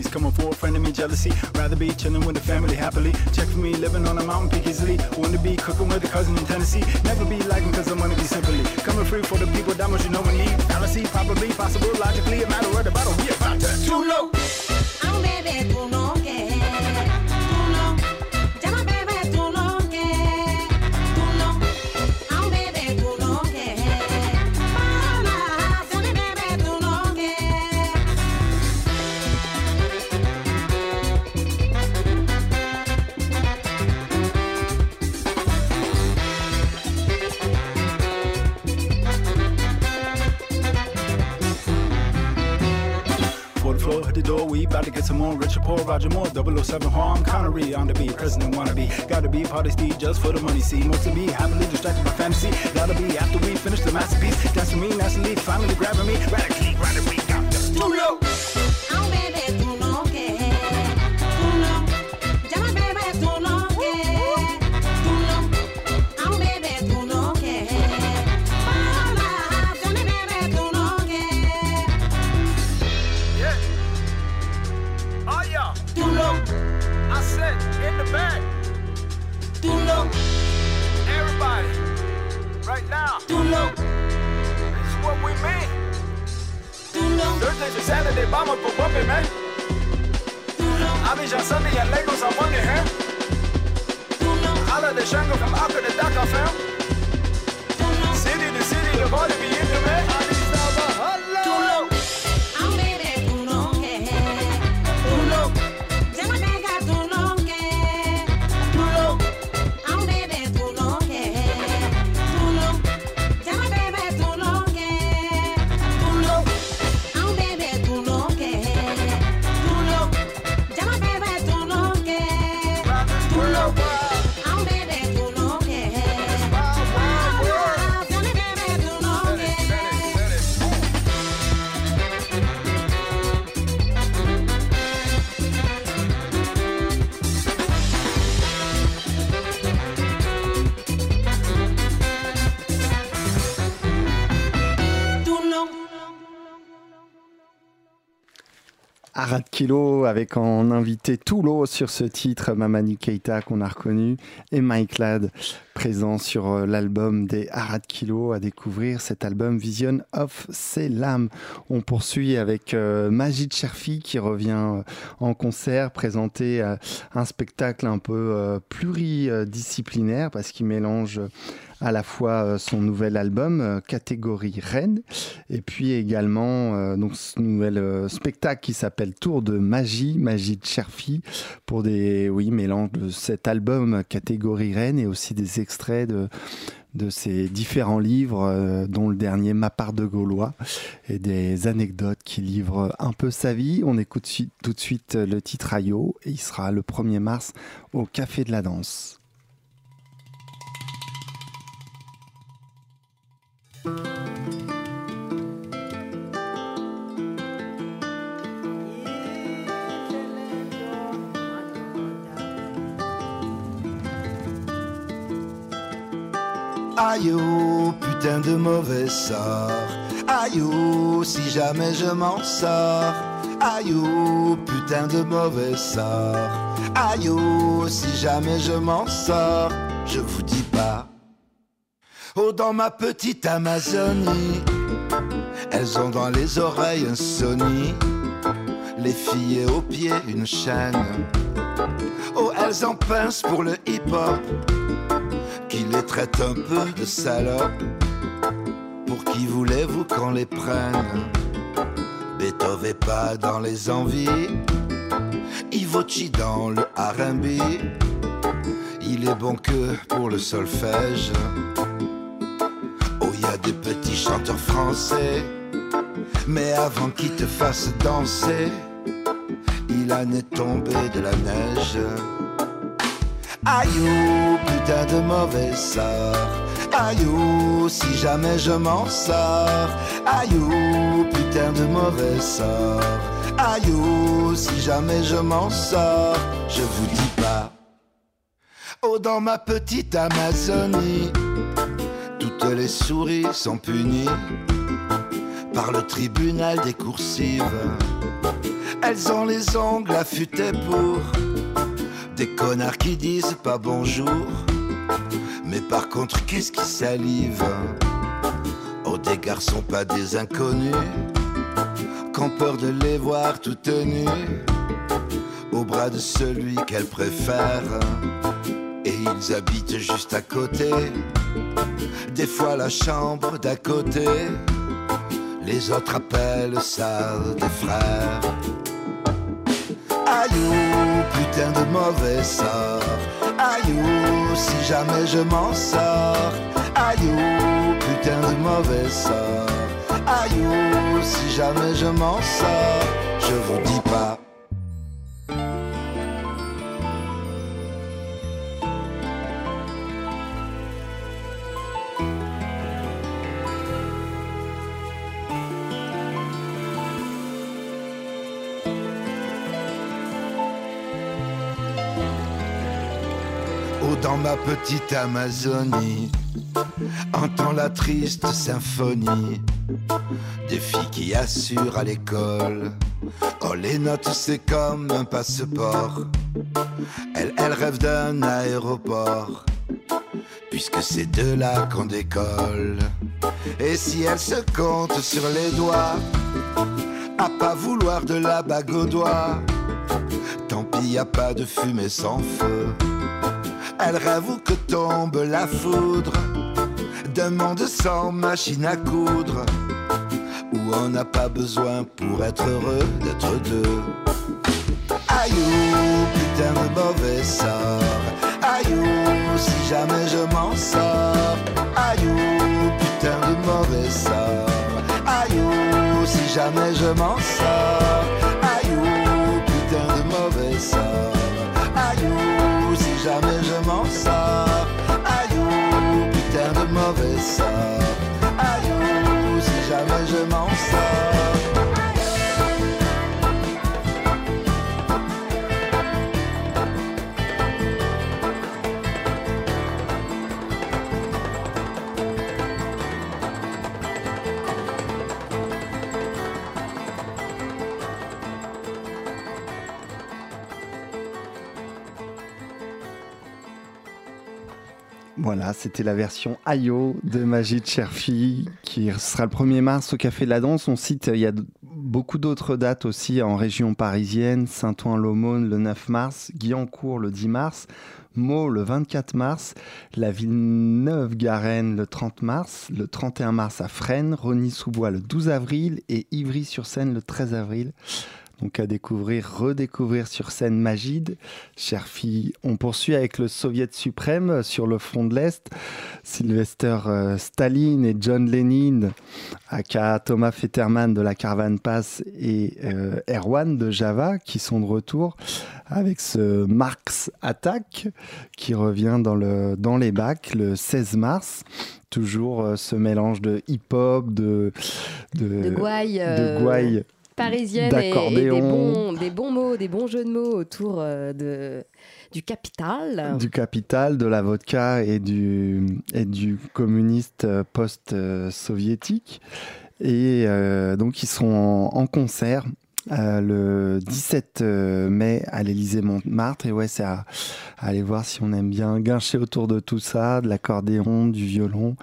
Enemies coming for a friend of me jealousy. Rather be chilling with the family happily. Check for me, living on a mountain peak easily. Want to be cooking with a cousin in Tennessee. Never be lagging cause I wanna be simply. Coming free for the people, that much you know we need. Fallacy, probably, possible, logically, a matter of the battle. We about to too low. I'm baby Paul, Roger Moore, 007 Harm Connery on the beat. President wanna gotta be party Steve just for the money. See, most of me happily distracted by fantasy. Gotta be after we finish the masterpiece. Dance for me, naturally, finally grabbing me. Radically, radically, got just too Kilo avec en invité Toulo sur ce titre, Mamani Keita qu'on a reconnu, et Mike Ladd présent sur euh, l'album des Arad Kilo à découvrir cet album Vision of Selam. On poursuit avec euh, Majid Cherfi qui revient euh, en concert présenter euh, un spectacle un peu pluridisciplinaire parce qu'il mélange à la fois euh, son nouvel album euh, catégorie Rennes et puis également euh, donc ce nouvel spectacle qui s'appelle Tour de magie magie de Cherfi pour des oui mélange de cet album catégorie Rennes et aussi des extraits de ses différents livres, dont le dernier Ma part de Gaulois, et des anecdotes qui livrent un peu sa vie. On écoute tout de suite le titre Ayo, et il sera le 1er mars au Café de la Danse. Aïe oh, putain de mauvais sort. Aïe oh, si jamais je m'en sors. Aïe oh, putain de mauvais sort. Aïe si jamais je m'en sors. Je vous dis pas. Oh, dans ma petite Amazonie, elles ont dans les oreilles un Sony. Les filles aux pieds une chaîne. Oh, elles en pincent pour le hip-hop qui les traite un peu de salopes. Pour qui voulez-vous qu'on les prenne? Beethoven pas dans les envies, Ivochi dans le R&B. Il est bon que pour le solfège. Des petits chanteurs français, mais avant qu'ils te fassent danser, il en est tombé de la neige. Aïe, putain de mauvais sort. Aïe, si jamais je m'en sors. Aïe, putain de mauvais sort. Aïe, si jamais je m'en sors. Je vous dis pas. Oh, dans ma petite Amazonie, toutes les souris sont punies par le tribunal des coursives. Elles ont les ongles affûtés pour des connards qui disent pas bonjour. Mais par contre, qu'est-ce qui salive? Oh, des garçons, pas des inconnus, qu'ont peur de les voir tout nus au bras de celui qu'elles préfèrent. Et ils habitent juste à côté, des fois la chambre d'à côté. Les autres appellent ça des frères. Aïe, putain de mauvais sort. Aïe, si jamais je m'en sors. Aïe, putain de mauvais sort. Aïe, si jamais je m'en sors. Je vous dis pas. Dans ma petite Amazonie, entends la triste symphonie des filles qui assurent à l'école. Oh, les notes, c'est comme un passeport. Elles, elles rêvent d'un aéroport, puisque c'est de là qu'on décolle. Et si elles se comptent sur les doigts, à pas vouloir de la bague au doigt, tant pis, y a pas de fumée sans feu. Elle où que tombe la foudre d'un monde sans machine à coudre où on n'a pas besoin pour être heureux d'être deux. Aïe, putain de mauvais sort. Aïe, si jamais je m'en sors. Aïe, putain de mauvais sort. Aïe, si jamais je m'en sors. Aïe, putain de mauvais sort. Voilà, c'était la version Ayo de Magid Cherfi qui sera le 1er mars au Café de la Danse. On cite, il y a beaucoup d'autres dates aussi en région parisienne, Saint-Ouen-l'Aumône le 9 mars, Guyancourt le 10 mars, Meaux le 24 mars, la Villeneuve-Garenne le 30 mars, le 31 mars à Fresnes, Rony-sous-Bois le 12 avril. Et Ivry-sur-Seine le 13 avril. Donc à découvrir, redécouvrir sur scène Magide. Chère fille, on poursuit avec le Soviet suprême euh, sur le front de l'Est. Sylvester euh, Staline et John Lenin, aka Thomas Fetterman de la Caravane Pass et euh, Erwan de Java qui sont de retour avec ce Marx Attack qui revient dans, le, dans les bacs le 16 mars. Toujours ce mélange de hip-hop, de, de, Parisienne et, et des, bons, des bons mots, des bons jeux de mots autour euh, de, du capital. du capital, de la vodka et du, et du communiste euh, post-soviétique. Et euh, donc, ils seront en, en concert euh, le 17 euh, mai à l'Élysée Montmartre. Et ouais, c'est à, à aller voir si on aime bien guincher autour de tout ça, de l'accordéon, du violon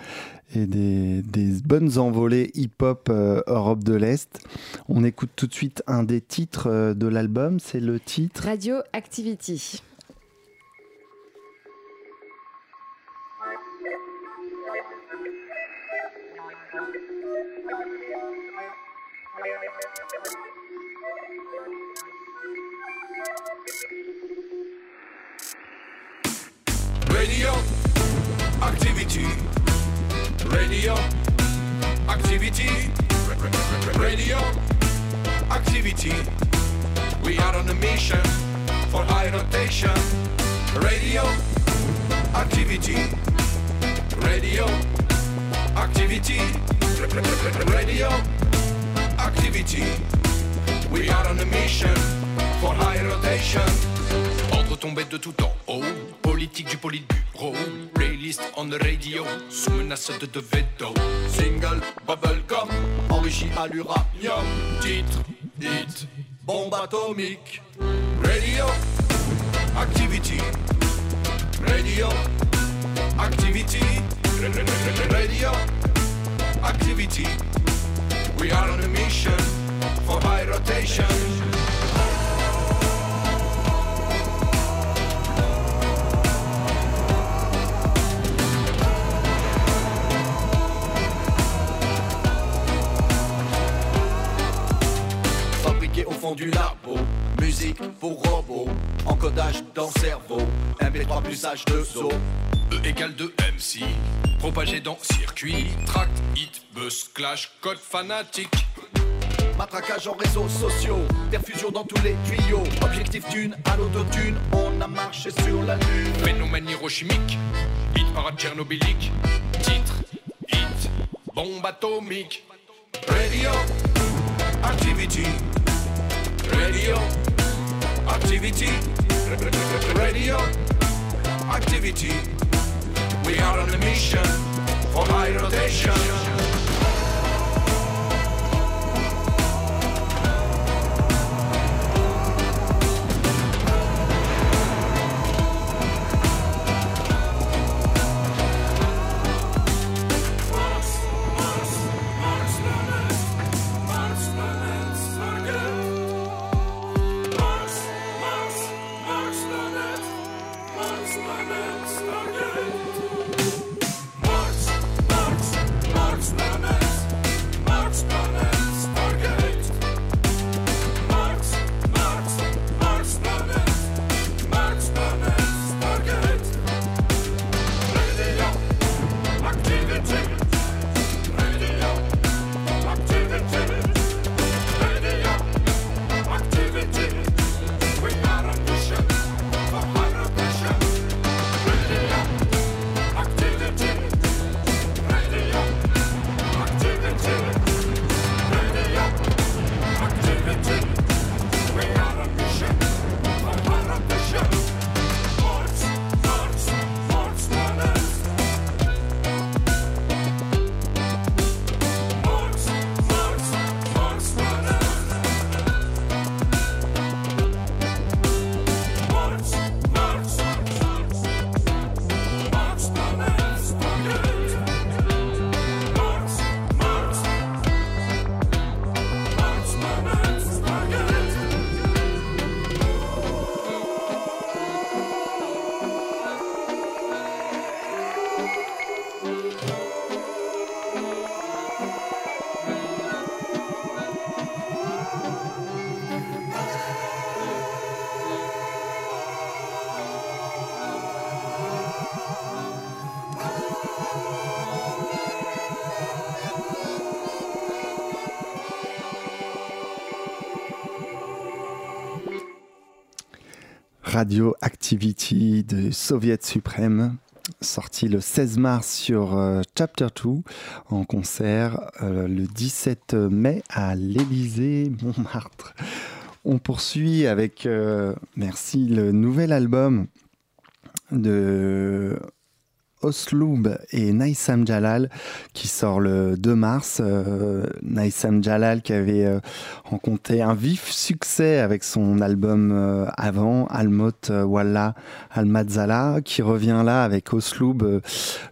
et des, des bonnes envolées hip-hop euh, Europe de l'Est. On écoute tout de suite un des titres euh, de l'album. C'est le titre. Radio Activity. Radio activity. Radio activity. Radio activity. We are on a mission for high rotation. Radio activity. Radio activity. Radio activity. We are on a mission for high rotation. Tombé de tout en haut, politique du politburo, playlist on the radio, sous menace de, de veto. Single, bubblegum, enrichi à l'uranium, titre, hit, bombe atomique. Radio, activity, radio, activity, radio, activity. We are on a mission for high rotation. Fond du labo. Musique pour robots, encodage dans cerveau. MP3 plus H2O. E égale 2 MC. Propagé dans circuit. Tract, hit, buzz, clash, code fanatique. Matraquage en réseaux sociaux, perfusion dans tous les tuyaux. Objectif d'une à l'autotune, on a marché sur la lune. Phénomène hirochimique, hit parade tchernobylique. Titre, hit, bombe atomique. Radio, activity. Radio, activity. Radio, activity. We are on a mission for high rotation. Radioactivity de Soviet Suprême, sorti le 16 mars sur euh, Chapter 2 en concert euh, le 17 mai à l'Élysée Montmartre. On poursuit avec, euh, merci, le nouvel album de Osloub et Naïsam Jalal qui sort le 2 mars. Euh, Jalal qui avait euh, rencontré un vif succès avec son album euh, avant, Almot euh, Wallah Al-Mazzala, qui revient là avec Osloub, euh,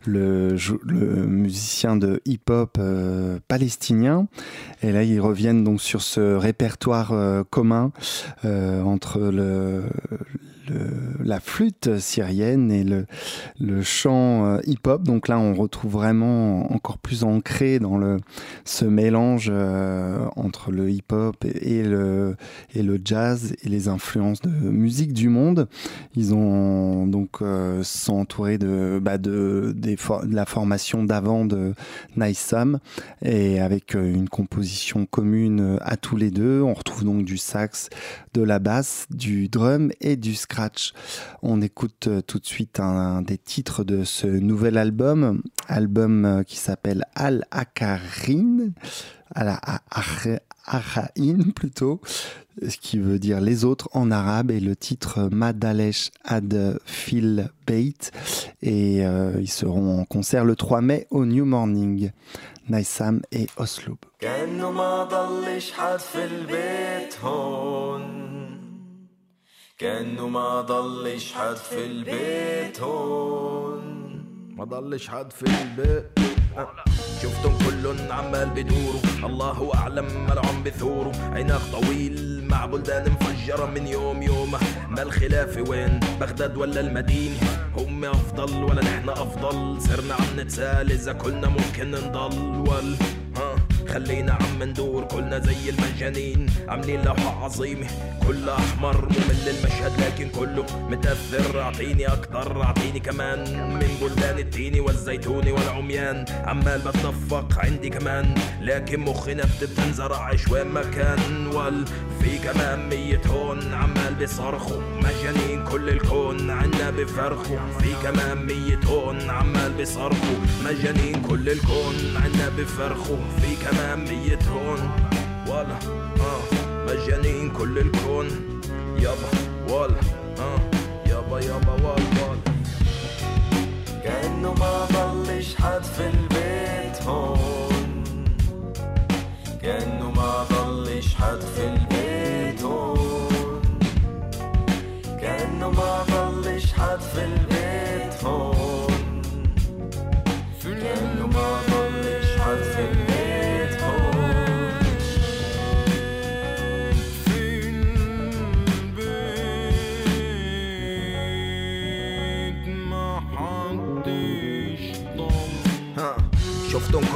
le, le musicien de hip-hop palestinien. Et là, ils reviennent donc sur ce répertoire commun entre le, la flûte syrienne et le, le chant euh, hip-hop. Donc là, on retrouve vraiment encore plus ancré dans le, ce mélange euh, entre le hip-hop et, le, et le jazz et les influences de musique du monde. Ils ont donc euh, sont entourés de, bah, de, des la formation d'avant de Naïsam et avec euh, une composition commune à tous les deux. On retrouve donc du sax, de la basse, du drum et du scratch. On écoute euh, tout de suite un, un des titres de ce nouvel album, album euh, qui s'appelle Al Akarin, Al Arain plutôt, ce qui veut dire les autres en arabe, et le titre Madalesh Ad Phil Bait. Et euh, ils seront en concert le 3 mai au New Morning. Naïsam et Osloub. كأنه ما ضلش حد في البيت هون كأنه ما ضلش حد في البيت هون ما ضلش حد في البيت. شفتهم كلن عمال بدوروا الله أعلم ملعون بثوروا عناق طويل مع بلدان مفجرة من يوم يومه ما الخلاف وين؟ بغداد ولا المدينة؟ هم أفضل ولا نحن أفضل؟ صرنا عم نتسال إذا كلنا ممكن نضل. ولا خلينا عم ندور كلنا زي المجانين. عاملين لوحة عظيمة كلها أحمر ممل المشهد لكن كله متأثر أعطيني أكتر أعطيني كمان من بلدان التيني والزيتوني والعميان. عمال بتدفق عندي كمان لكن مخنا بتنزرعش وين ما كان. وال في كمان مية هون عمال بيصرخوا مجانين كل الكون. عنا بفرخوا في كمان مية هون عمال بيصرخوا مجانين كل الكون. عنا بفرخوا في كمان مية هون. ولا آه مجانين كل الكون. يابا ولا آه يابا يابا ولا ولا كأنه ما ضلش حد في البيت هون. كأنه ما ضلش حد في البيت هون. كأنه ما ضلش حد في البيت هون.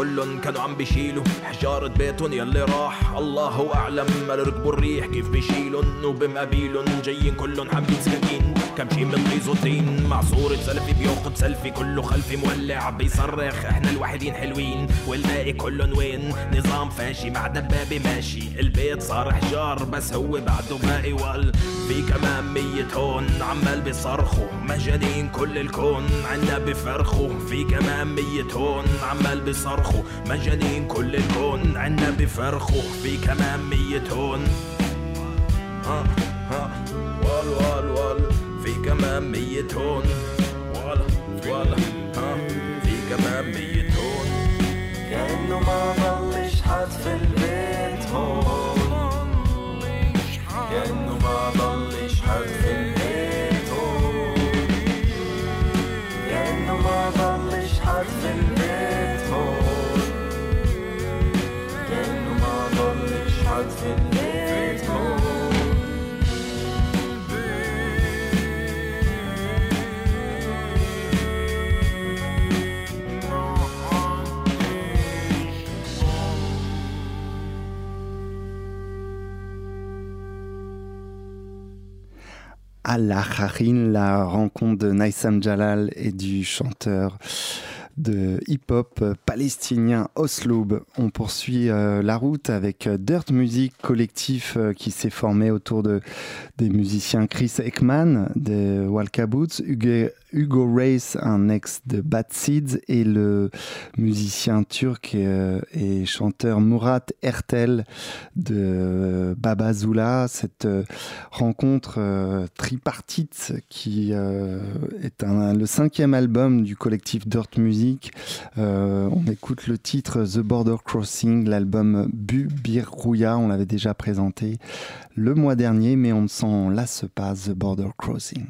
كلن كانوا عم بيشيلوا. حجارة بيتهم يلي راح. الله أعلم ما ركبوا الريح كيف بيشيلن وبمقابيلن جايين كلن حابين سكاكين كم شي من طين مع صورة سلفي بياخد سلفي كله خلفي مولع بيصرخ. إحنا الوحيدين حلوين. والباقي كلن وين؟ نظام فاشي. مع دبابة ماشي. البيت صار حجار. بس هو بعده باقي وال في كمان مية هون عمال بيصرخوا. مجانين كل الكون. عنا بفرخوا. في كمان مية هون عمال بيصرخوا. مجانين كل الكون عنا بفرخوا في كمان مية هون ها ها. وال وال وال. في كمان مية هون ولا ولا ها. في كمان مية هون كأنه ما ضلش حد في البيت. هون Al Akharin, la rencontre de Naïsam Jalal et du chanteur de hip-hop palestinien Osloub. On poursuit euh, la route avec euh, Dirt Music, collectif euh, qui s'est formé autour de, des musiciens Chris Ekman de Walkaboots, Hugo, Hugo Race, un ex de Bad Seeds, et le musicien turc et chanteur Murat Ertel de Baba Zula. Cette rencontre tripartite qui est le cinquième album du collectif Dirt Music. Euh, on écoute le titre The Border Crossing, l'album Bu Bir Rouya, on l'avait déjà présenté le mois dernier, mais on ne s'en lasse pas, The Border Crossing.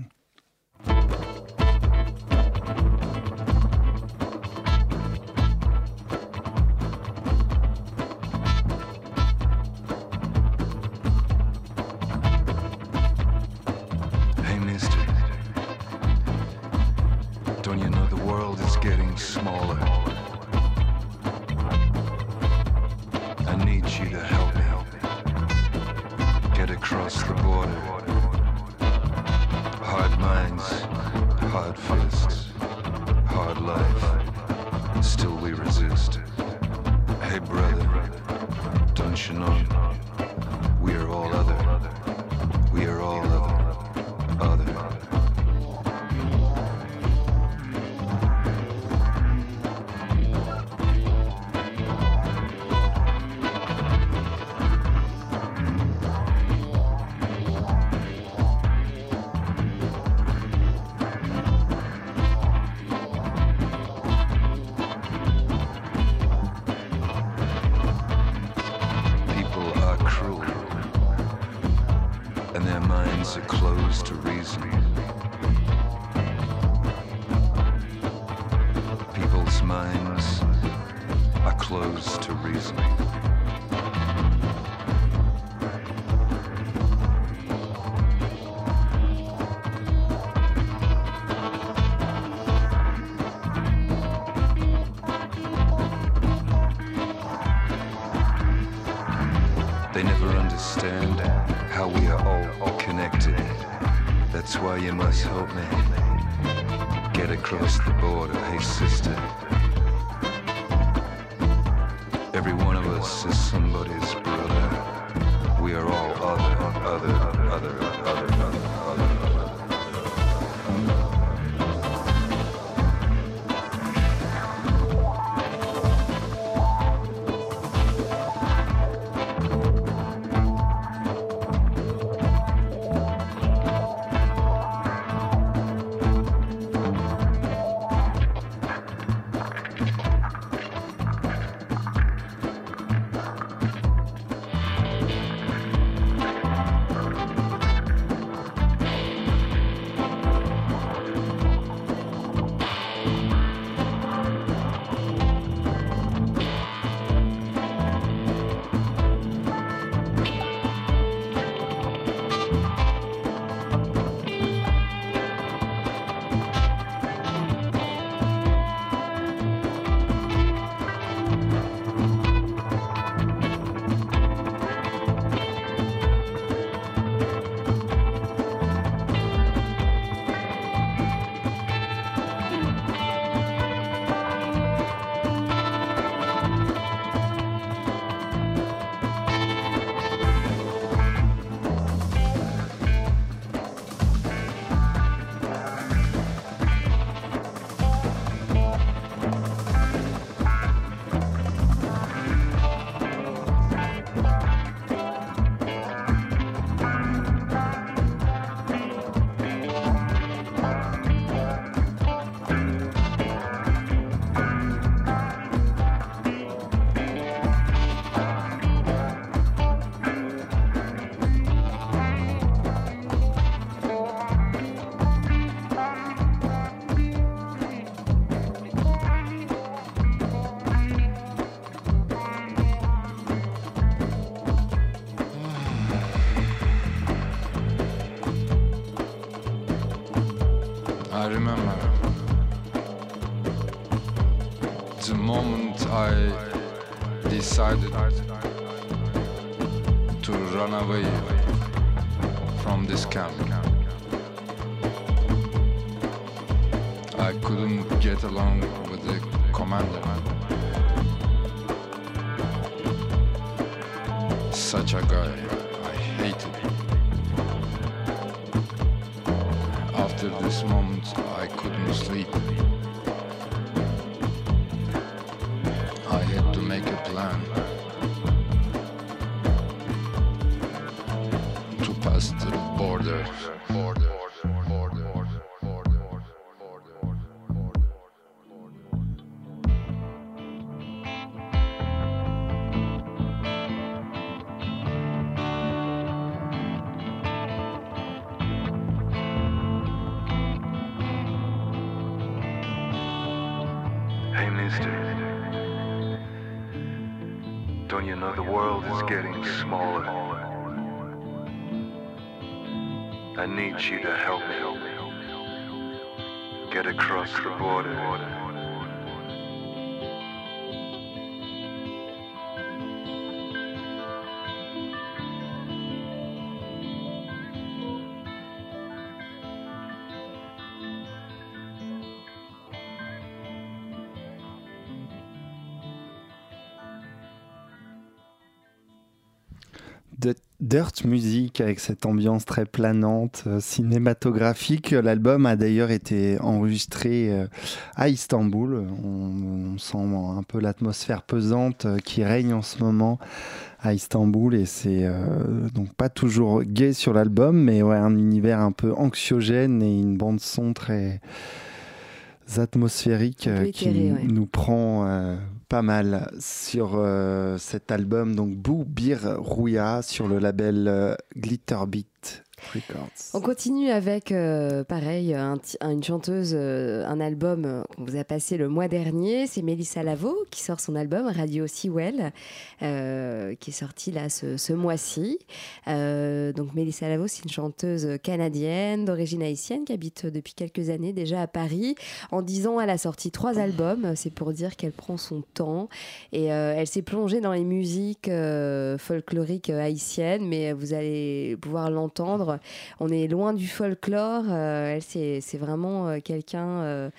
I need you to help Dirt Music avec cette ambiance très planante, euh, cinématographique. L'album a d'ailleurs été enregistré euh, à Istanbul. On, on sent un peu l'atmosphère pesante euh, qui règne en ce moment à Istanbul et c'est euh, donc pas toujours gay sur l'album, mais ouais, un univers un peu anxiogène et une bande son très atmosphérique euh, qui ouais. nous prend euh, pas mal sur euh, cet album. Donc Boo Bir Rouya sur le label euh, Glitterbeat On continue avec, euh, pareil, une chanteuse, euh, un album euh, qu'on vous a passé le mois dernier. C'est Mélissa Lavo qui sort son album Radio Sewell, qui est sorti là ce, mois-ci. Donc Mélissa Lavo, c'est une chanteuse canadienne d'origine haïtienne qui habite depuis quelques années déjà à Paris. En 10 ans, elle a sorti trois albums. C'est pour dire qu'elle prend son temps et elle s'est plongée dans les musiques folkloriques haïtiennes, mais vous allez pouvoir l'entendre. On est loin du folklore. euh, elle, c'est vraiment euh, quelqu'un.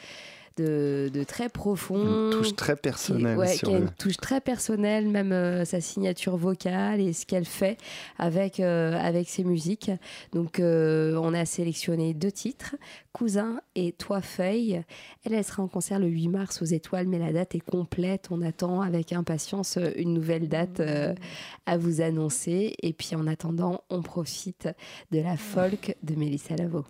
De, de très profond. Une touche très qui- personnelle ouais, sur qui a le- une touche très personnelle, même euh, sa signature vocale et ce qu'elle fait avec, euh, avec ses musiques. Donc, euh, on a sélectionné deux titres, Cousin et Toi Feuille. Elle, elle sera en concert le 8 mars aux Étoiles, mais la date est complète. On attend avec impatience une nouvelle date à vous annoncer. Et puis, en attendant, on profite de la folk de Mélissa Lavo.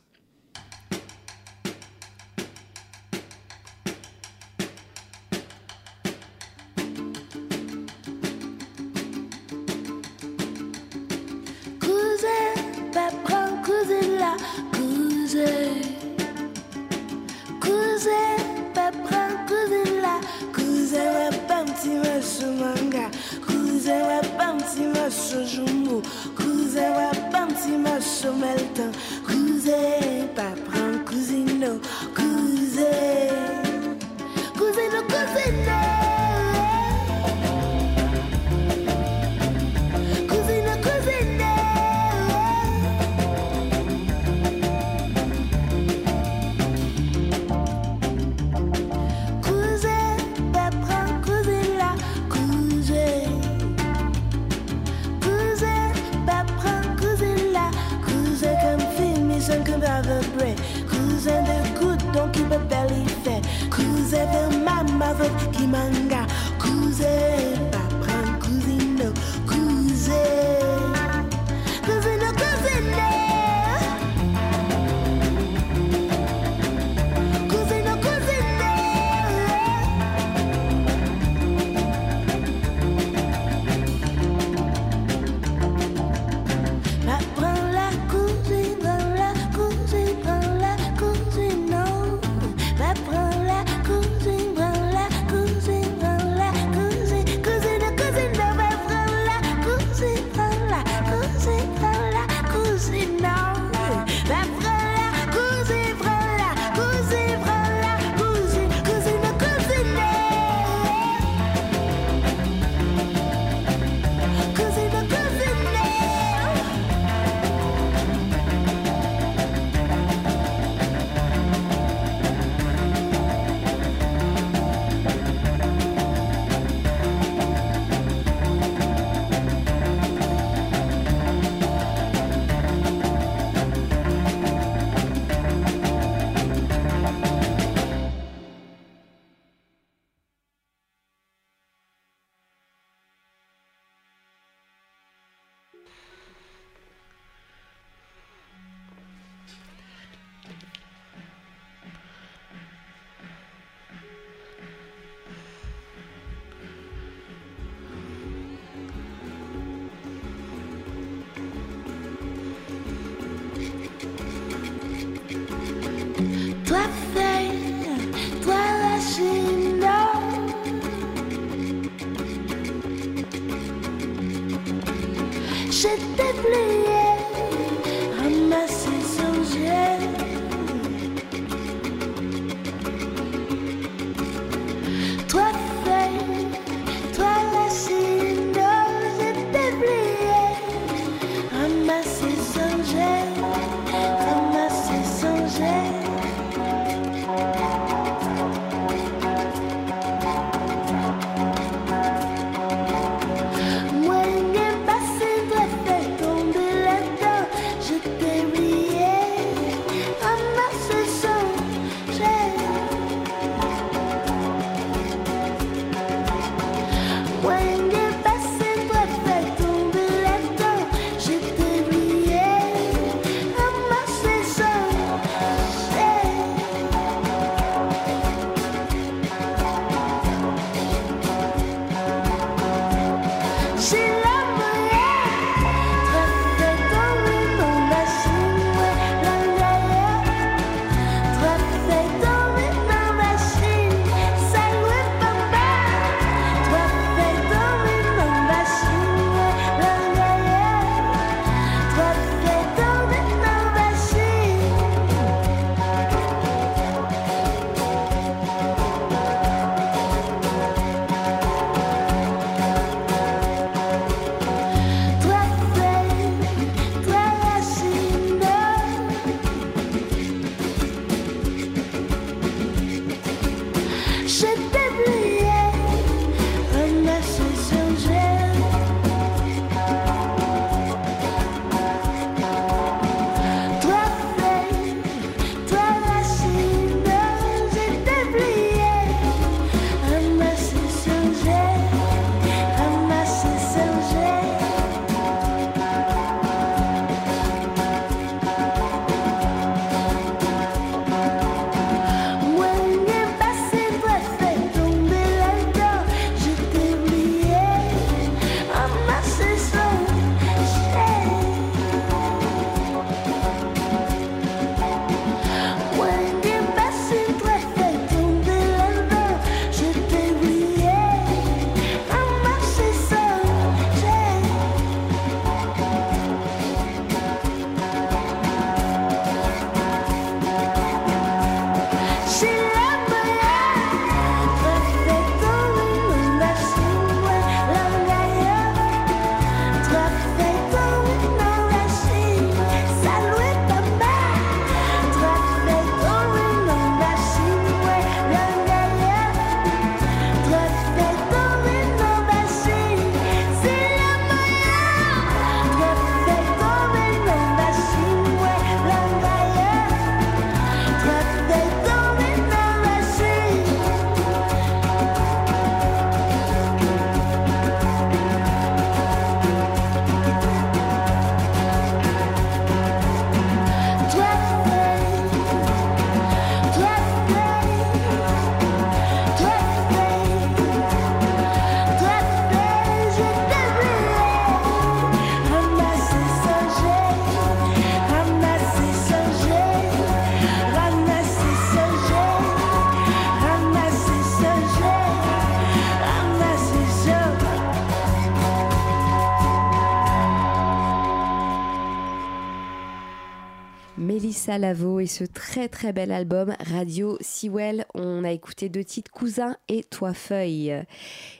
Lavo et ce très très bel album Radio Sewell. On a écouté deux titres, Cousin et Toi Feuille.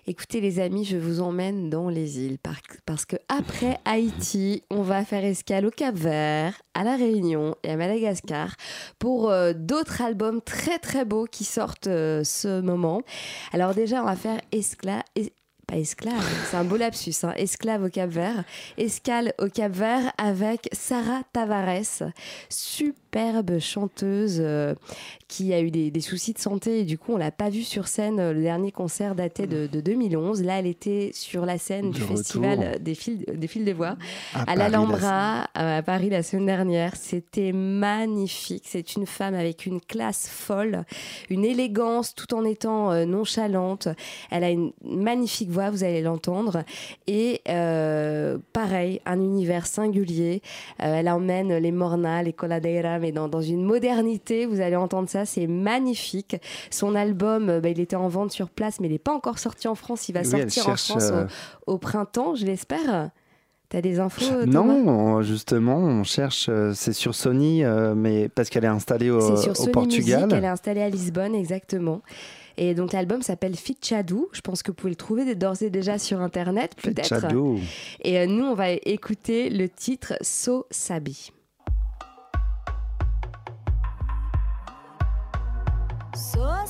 Écoutez les amis, je vous emmène dans les îles par- parce que après Haïti, on va faire escale au Cap Vert, à la Réunion et à Madagascar pour euh, d'autres albums très très beaux qui sortent euh, ce moment. Alors déjà, on va faire esclave. Esclave, c'est un beau lapsus, hein. esclave au Cap Vert, escale au Cap Vert avec Sarah Tavares, superbe chanteuse euh, qui a eu des, des soucis de santé et du coup on l'a pas vue sur scène. euh, Le dernier concert datait de, de 2011. Là, elle était sur la scène De du retour. festival des fils, des fils des voix À à Paris, la l'Alhambra euh, à Paris la semaine dernière. C'était magnifique. C'est une femme avec une classe folle, une élégance tout en étant euh, nonchalante. Elle a une magnifique voix, vous allez l'entendre. Et euh, pareil, un univers singulier. Euh, elle emmène les mornas, les coladeras, mais dans, dans une modernité. Vous allez entendre ça, c'est magnifique. Son album, euh, bah, il était en vente sur place, mais il n'est pas encore sorti en France. Il va Oui, sortir en France euh, au, au printemps, je l'espère. T'as des infos Thomas Non, on- justement, on cherche. euh, c'est sur Sony, euh, mais parce qu'elle est installée au, C'est sur au Sony Portugal. Music, elle est installée à Lisbonne, exactement. Et donc l'album s'appelle Fitchadou. Je pense que vous pouvez le trouver d'ores et déjà sur internet, peut-être. Fitchadou. Et euh, nous, on va écouter le titre So Sabi. So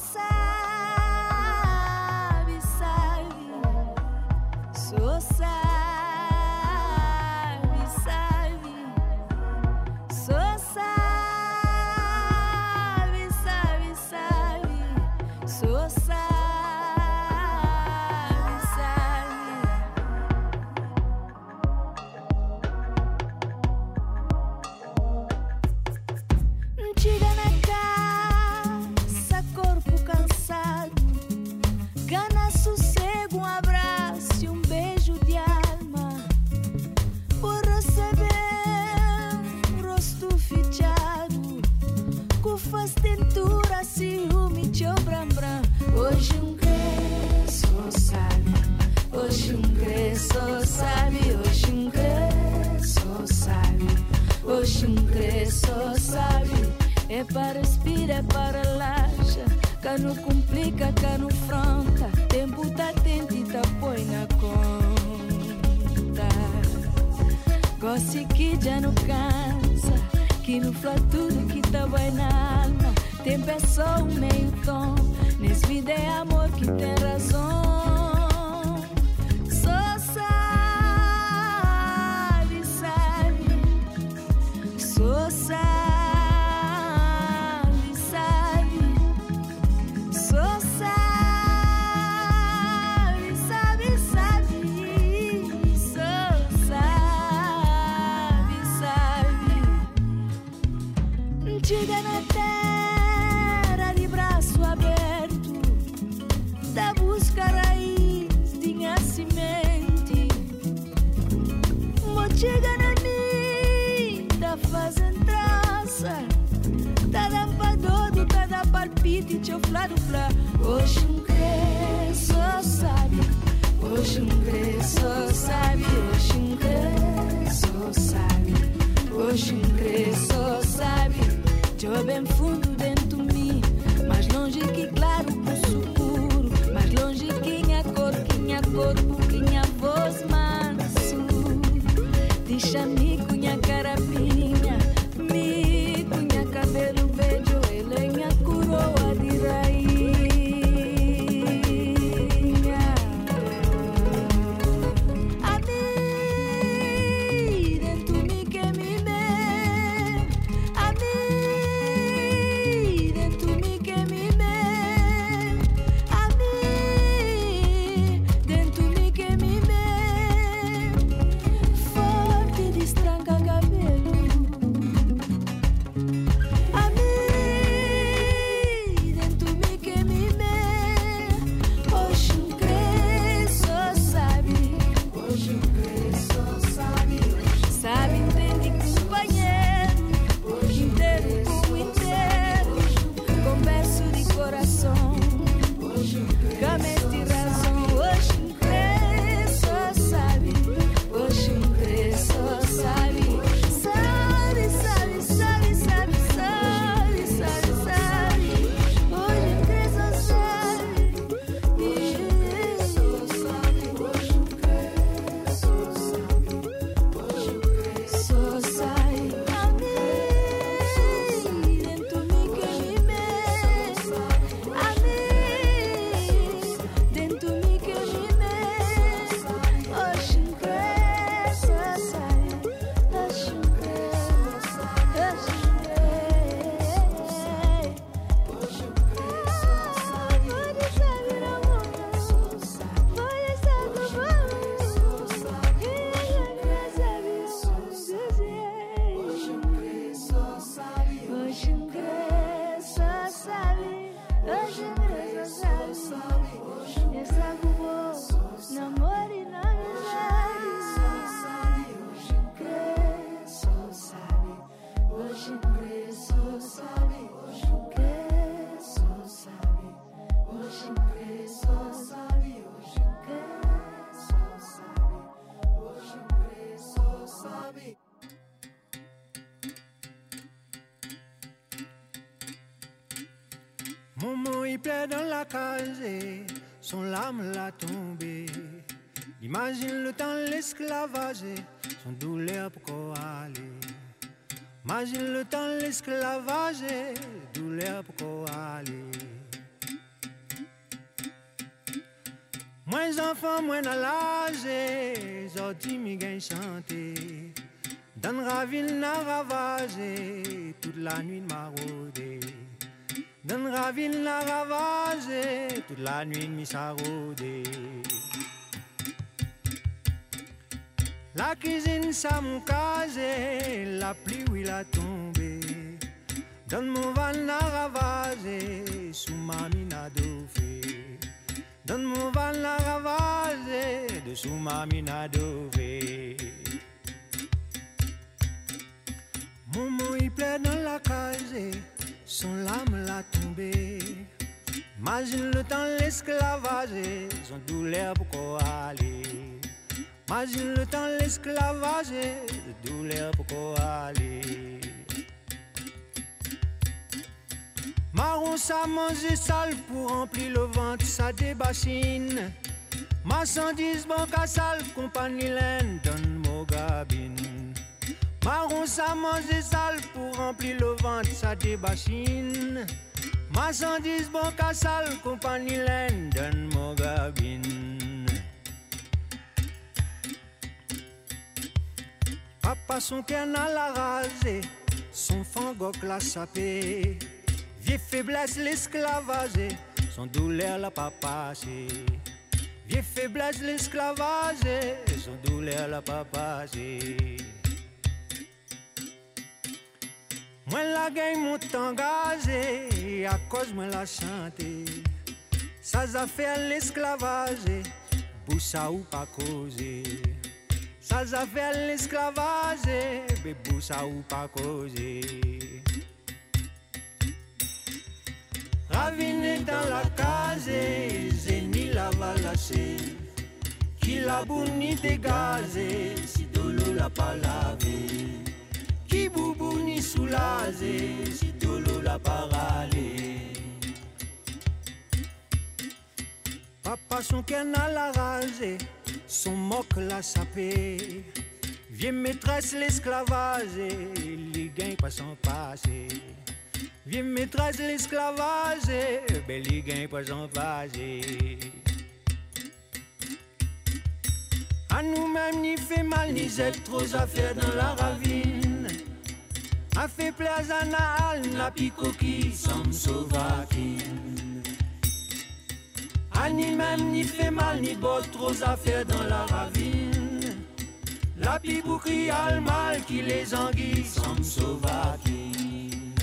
cresço, sabe? É para respirar, é para relaxar. Cano complica, cano fronta. Tempo tá tente e tá põe na conta. Gosto que já não cansa. Que não fala tudo que tá bem na alma. Tempo é só um meio tom. Nesse vida é amor que tem razão. Teu flado flá. Hoje um cresço, sabe? Hoje um cresço, sabe? Hoje um cresço, sabe? Hoje um cresço, sabe? Eu bem fundo dentro de mim, mais longe que claro pro escuro, mais longe que minha cor, que minha corpo, la son lame l'a tombé. Imagine le temps l'esclavage, et son douleur pour aller? Imagine le temps l'esclavage, et douleur pour aller? Moins enfant, moins dans l'âge, sorti mi chanter. Dans ravine n'a ravagé, toute la nuit m'a Dans ravine n'a ravagé, toute la nuit mi s'a rôdé. La cuisine ça la pluie où il a tombé. Dans mon van n'a ravagé, sous ma mine a dauphé. Dans mon van n'a ravagé, dessous ma mine a. Mon mot il plaît dans la case, son lame l'a tombé. Imagine le temps l'esclavage, son douleur pour aller. Imagine le temps l'esclavage, de douleur pour aller. Marron ça mange sale pour remplir le ventre, ça débachine. Marchandise banque à sale, compagnie laine, donne mon gabine. Marron ça mange sale pour remplir le ventre, ça débachine. Marchandise banque à sale, compagnie laine, donne mon gabine. Papa son canal l'a rasé, son fangoc l'a sapé. Vieille faiblesse l'esclavage, son douleur l'a pas passé. Vieille faiblesse l'esclavage, son douleur l'a pas passé. Moi la gagne mon engagé, à cause moi la chanté. Ça a fait l'esclavage, pour ça ou pas causer. Ça a fait l'esclavage, mais pour ça ou pas causer. Raviné dans la case, Zeni la va lâcher. Qui la bouni dégazé, si dolo la pas lavé. Qui boubouni soulagé, si dolo la pas râlé. Papa son canal a rasé, son moque l'a sapé. Vieille maîtresse l'esclavage, les gains pas sans passer. Vieille maîtresse l'esclavage, bel les gains pas sans passer. À nous-mêmes, ni fait mal, ni zèle trop affaires dans la ravine. A fait plaisir à Naal, n'a pico qui somme sauvakine. A ni même ni fait mal, ni bot trop affaires dans la ravine. La pibouki a le mal qui les anguilles somme sauvakine.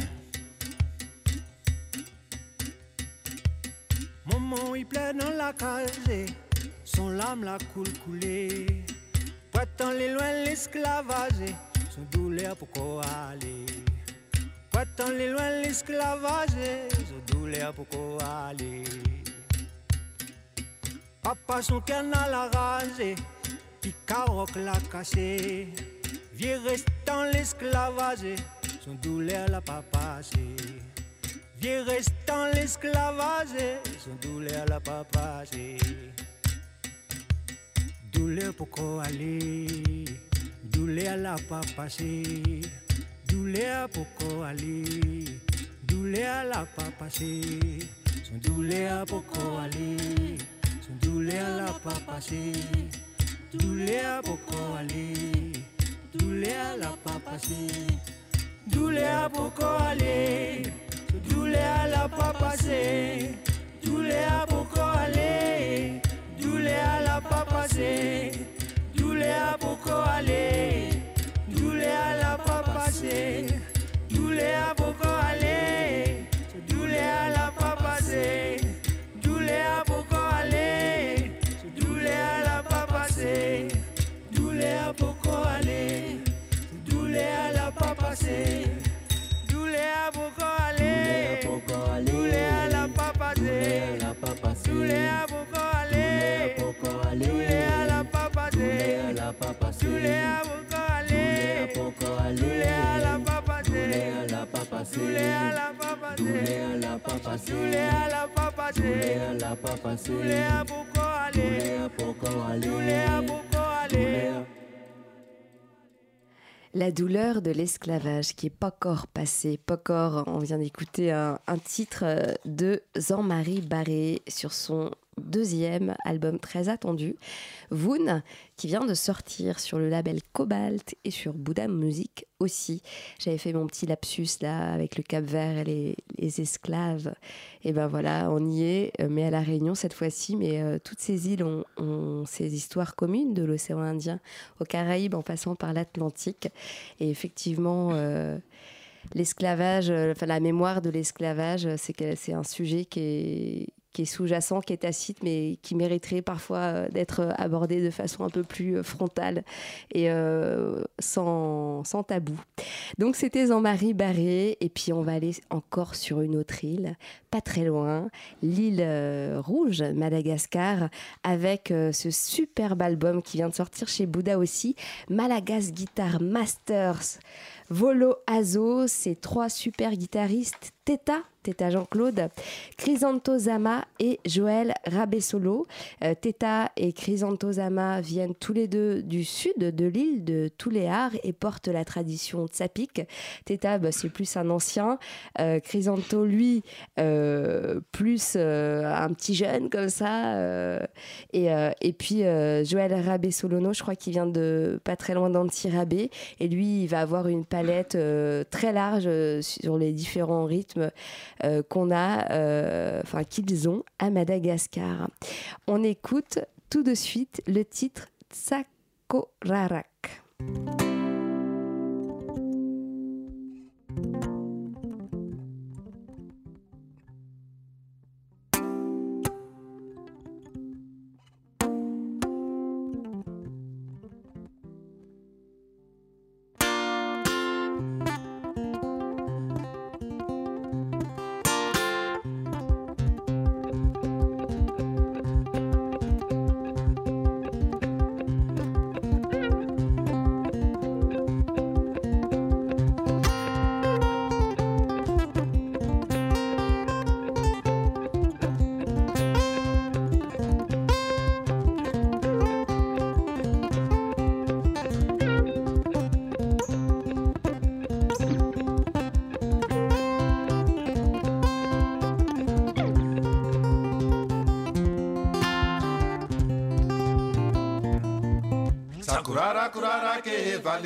Maman, il plaît dans la case, son lame la coule coulée. Pas tant les loin l'esclavage, son douleur pour aller. Pas tant les loin l'esclavage, son douleur pour aller. Papa son canal a rasé, puis caroc l'a cassé. Vieux restant l'esclavage, son douleur l'a pas passé. Vieux restant l'esclavage, son douleur l'a pas passé. Douleur pour aller, douleur l'a pas passé. Douleur pour aller, douleur l'a pas passé. Son douleur pour aller, son douleur l'a pas passé. Douleur pour aller, douleur l'a pas passé. Douleur pour aller. Douleur la pas passé, douleur pour aller, douleur la pas passé, douleur pour aller, douleur la pas passé, douleur pour aller, douleur la pas passé, douleur pour aller, douleur la pas passé, douleur pour aller, douleur la pas passé. Douleur pour aller, douleur la pas passer, douleur pour aller, douleur aller, la pas douleur la pas passer, douleur la pas La douleur de l'esclavage qui est pas encore passé, pas encore. On vient d'écouter un, un titre euh, de Jean-Marie Barré sur son deuxième album très attendu, Voon, qui vient de sortir sur le label Cobalt et sur Bouddha Music aussi. J'avais fait mon petit lapsus là avec le Cap Vert et les, esclaves. Et ben voilà, on y est, euh, mais à la Réunion cette fois-ci. Mais euh, toutes ces îles ont, ces histoires communes de l'océan Indien aux Caraïbes en passant par l'Atlantique. Et effectivement. euh, L'esclavage, enfin la mémoire de l'esclavage, c'est un sujet qui est, qui est sous-jacent, qui est tacite, mais qui mériterait parfois euh, d'être abordé de façon un peu plus euh, frontale et euh, sans, tabou. Donc c'était Jean-Marie Barré, et puis on va aller encore sur une autre île, pas très loin, l'île euh, Rouge, Madagascar, avec euh, ce superbe album qui vient de sortir chez Bouddha aussi, Malagas Guitar Masters. Volo Azo, ces trois super guitaristes, Teta, Teta Jean-Claude, Chrysanthosama et Joël Rabessolo. Euh, Teta et Chrysanthosama viennent tous les deux du sud de l'île de Touléar et portent la tradition tsapik. Teta, bah, c'est plus un ancien. Euh, lui, euh, plus euh, un petit jeune comme ça. euh, et, puis Joël Rabessolono, je crois qu'il vient de pas très loin d'Antirabé. Et lui, il va avoir une palette très large sur les différents rythmes euh, qu'on a, euh, enfin qu'ils ont à Madagascar. On écoute tout de suite le titre Tsakorarak.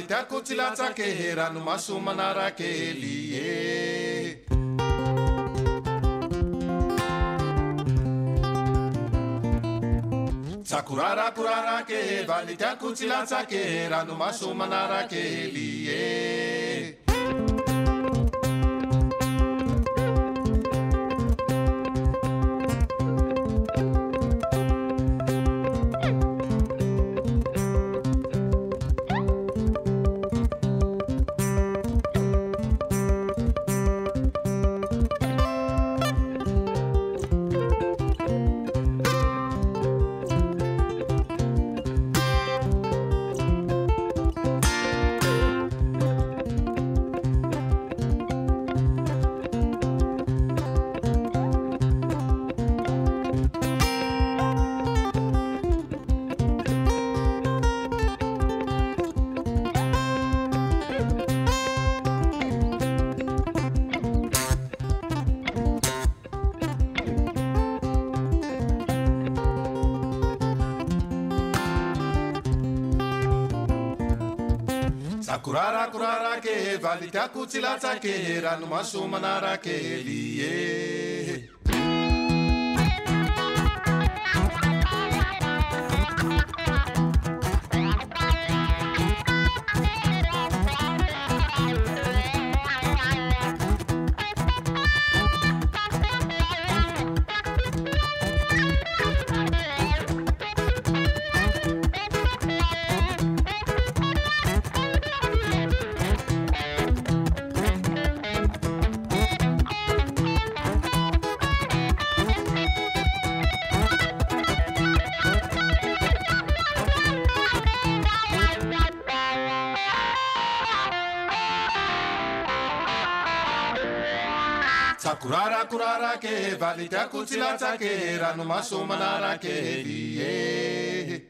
पिता को चिलाचा के हैरान मासू मनारा के लिए kurara ke vanita kuchila sake ranumasu manara. Talita kutsila take, ranuma sumana rake liye. kurarake valitiakutsilatsake ranomasomanarake vie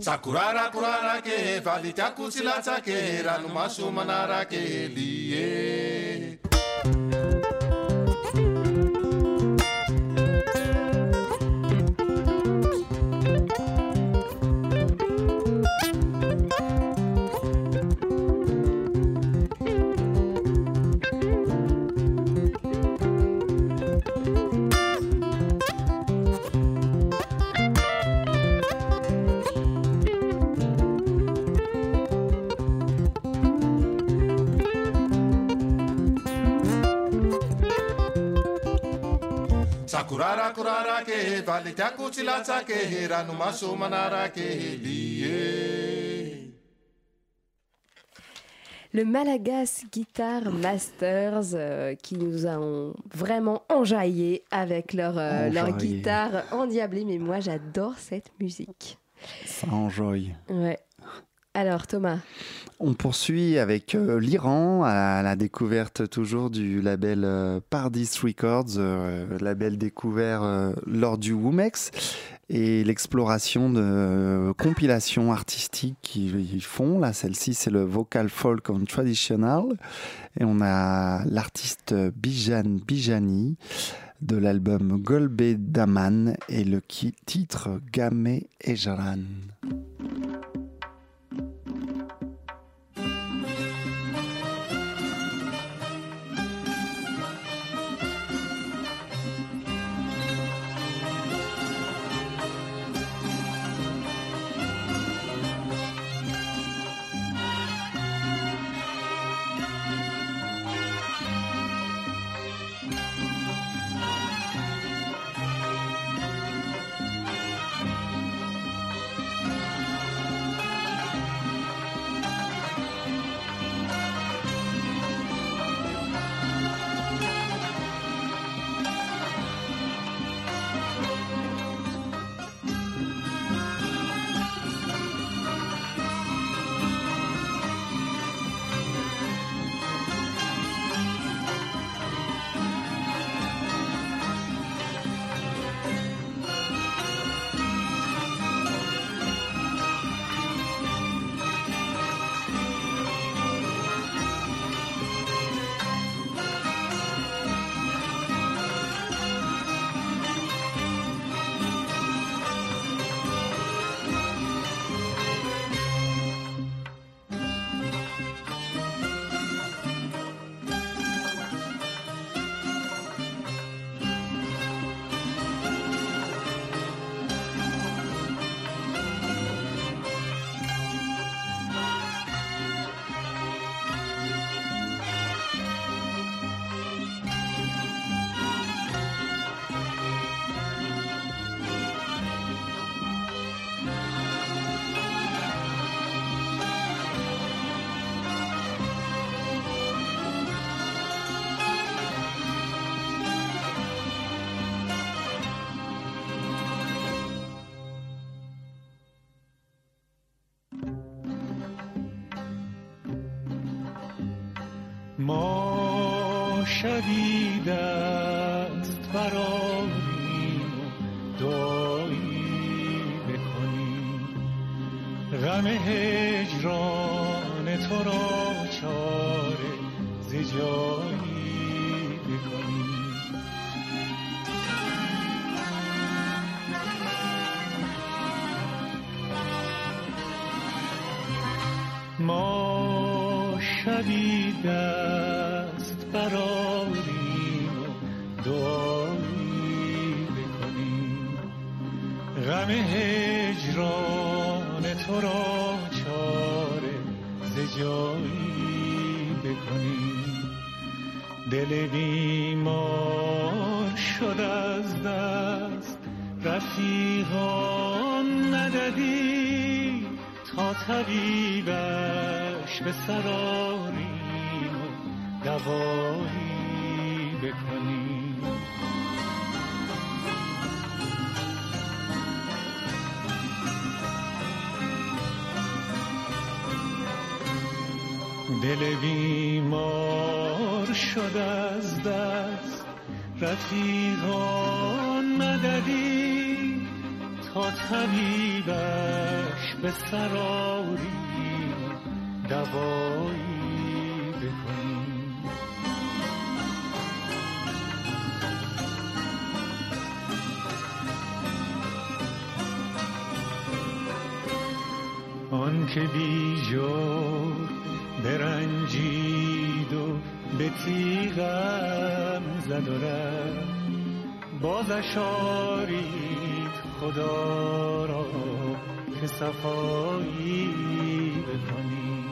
tsakurarakurarake valitiakutsilatsake ranomasomanarake lie Le Malagas Guitar Masters euh, qui nous ont vraiment enjaillé avec leur, euh, leur guitare endiablée. Mais moi, j'adore cette musique. Ça enjoy. Ouais. Alors, Thomas, On poursuit avec euh, l'Iran à la découverte toujours du label euh, Pardis Records, euh, label découvert lors du Womex et l'exploration de compilations artistiques qu'ils font. Là, celle-ci, c'est le vocal folk and traditional. Et on a l'artiste Bijan Bijani de l'album Golbe Daman et le titre Game Ejaran. جدید است فراریم و دایی بکنیم غم سراریم و دوایی بکنیم دل بیمار شد از دست رفیقان مددی تا طبیبش به سراری دوایی بکنیم آن که بیجور برنجید و به تیغم زد و بازش آرید خدا را که صفایی بکنی.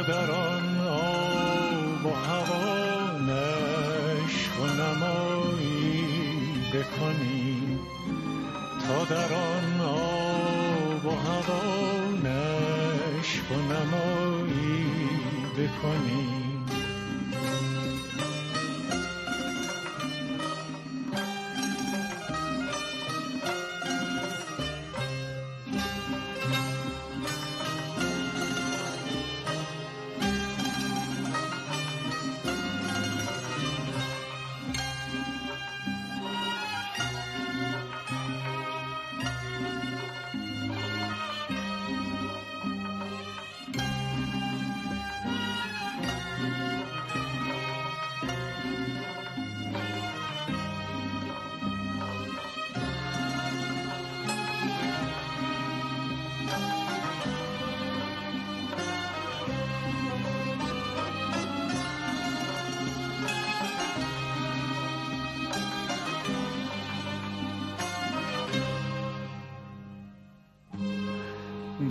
تا در آن آب و هوا نشو نمایی بکنی تا در آن آب و هوا نشو نمایی بکنی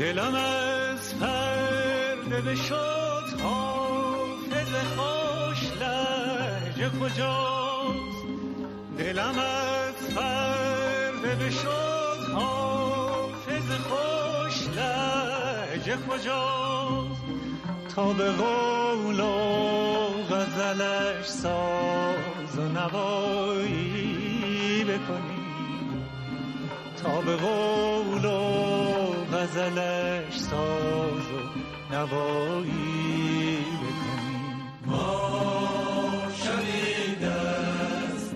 دلم از پرده بشد حافظ خوش لحجه کجاست؟ دلم از پرده بشد حافظ خوش لحجه کجاست؟ تا به قول و غزلش ساز و نوایی بکنی. تا به قول و غزلش آتش ساز و نوایی بکنیم ما شدید است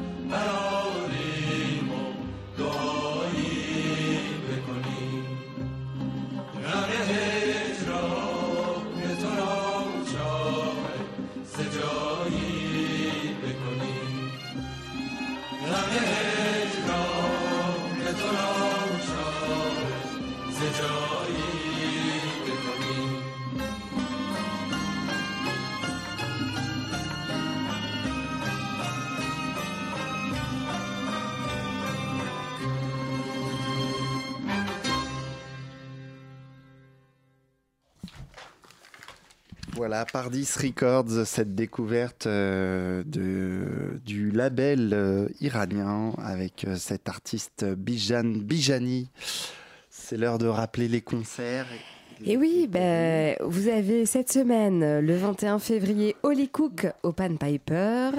Voilà, Pardis Records, cette découverte euh, du label euh, iranien avec euh, cet artiste Bijan Bijani. C'est l'heure de rappeler les concerts. Oui, ben, vous avez cette semaine, le 21 février, Holly Cook au Pan Piper.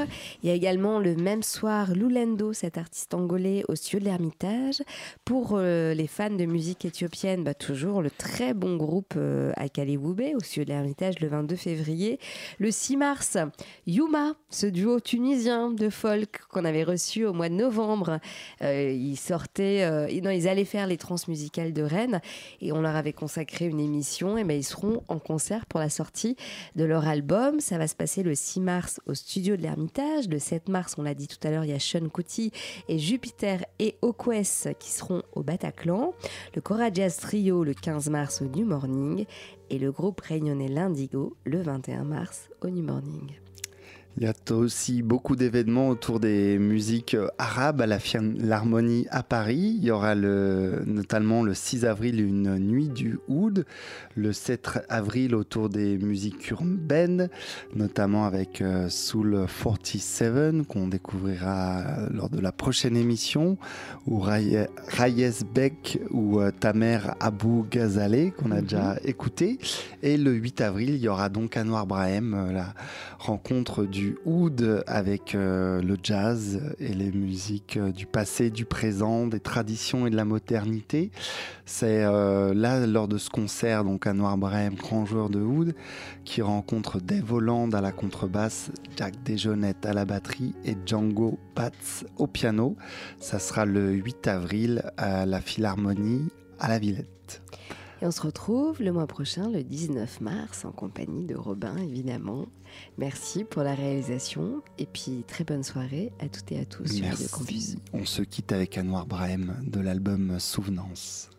Il y a également le même soir Lulendo, cet artiste angolais, au Cieux de l'Ermitage. Pour euh, les fans de musique éthiopienne, bah, toujours le très bon groupe euh, à Kalewube, au Cieux de l'Ermitage, le 22 février. Le 6 mars, Yuma, ce duo tunisien de folk qu'on avait reçu au mois de novembre. Euh, ils sortaient, euh, non, ils allaient faire les transmusicales de Rennes et on leur avait consacré une émission l'émission, eh ben, ils seront en concert pour la sortie de leur album. Ça va se passer le 6 mars au studio de l'Ermitage. Le 7 mars, on l'a dit tout à l'heure, il y a Sean Kuti et Jupiter et Okwes qui seront au Bataclan. Le Cora Trio le 15 mars au New Morning et le groupe réunionnais l'Indigo le 21 mars au New Morning. Il y a aussi beaucoup d'événements autour des musiques euh, arabes à la Philharmonie à Paris. Il y aura le, notamment le 6 avril une nuit du oud, le 7 avril autour des musiques urbaines, notamment avec euh, Soul 47 qu'on découvrira euh, lors de la prochaine émission, ou Raye- Rayes Beck ou Tamer Abou Ghazaleh qu'on a déjà écouté. Et le 8 avril, il y aura donc Anwar Brahim, la rencontre du oud avec euh, le jazz et les musiques euh, du passé, du présent, des traditions et de la modernité. C'est euh, là, lors de ce concert, donc Anwar Brahim, grand joueur de oud, qui rencontre Dave Holland à la contrebasse, Jack Desjeunettes à la batterie et Django Batz au piano. Ça sera le 8 avril à la Philharmonie à la Villette. Et on se retrouve le mois prochain, le 19 mars, en compagnie de Robin, évidemment. Merci pour la réalisation et puis très bonne soirée à toutes et à tous sur Radio Campus. On se quitte avec Anwar Brahim de l'album Souvenance.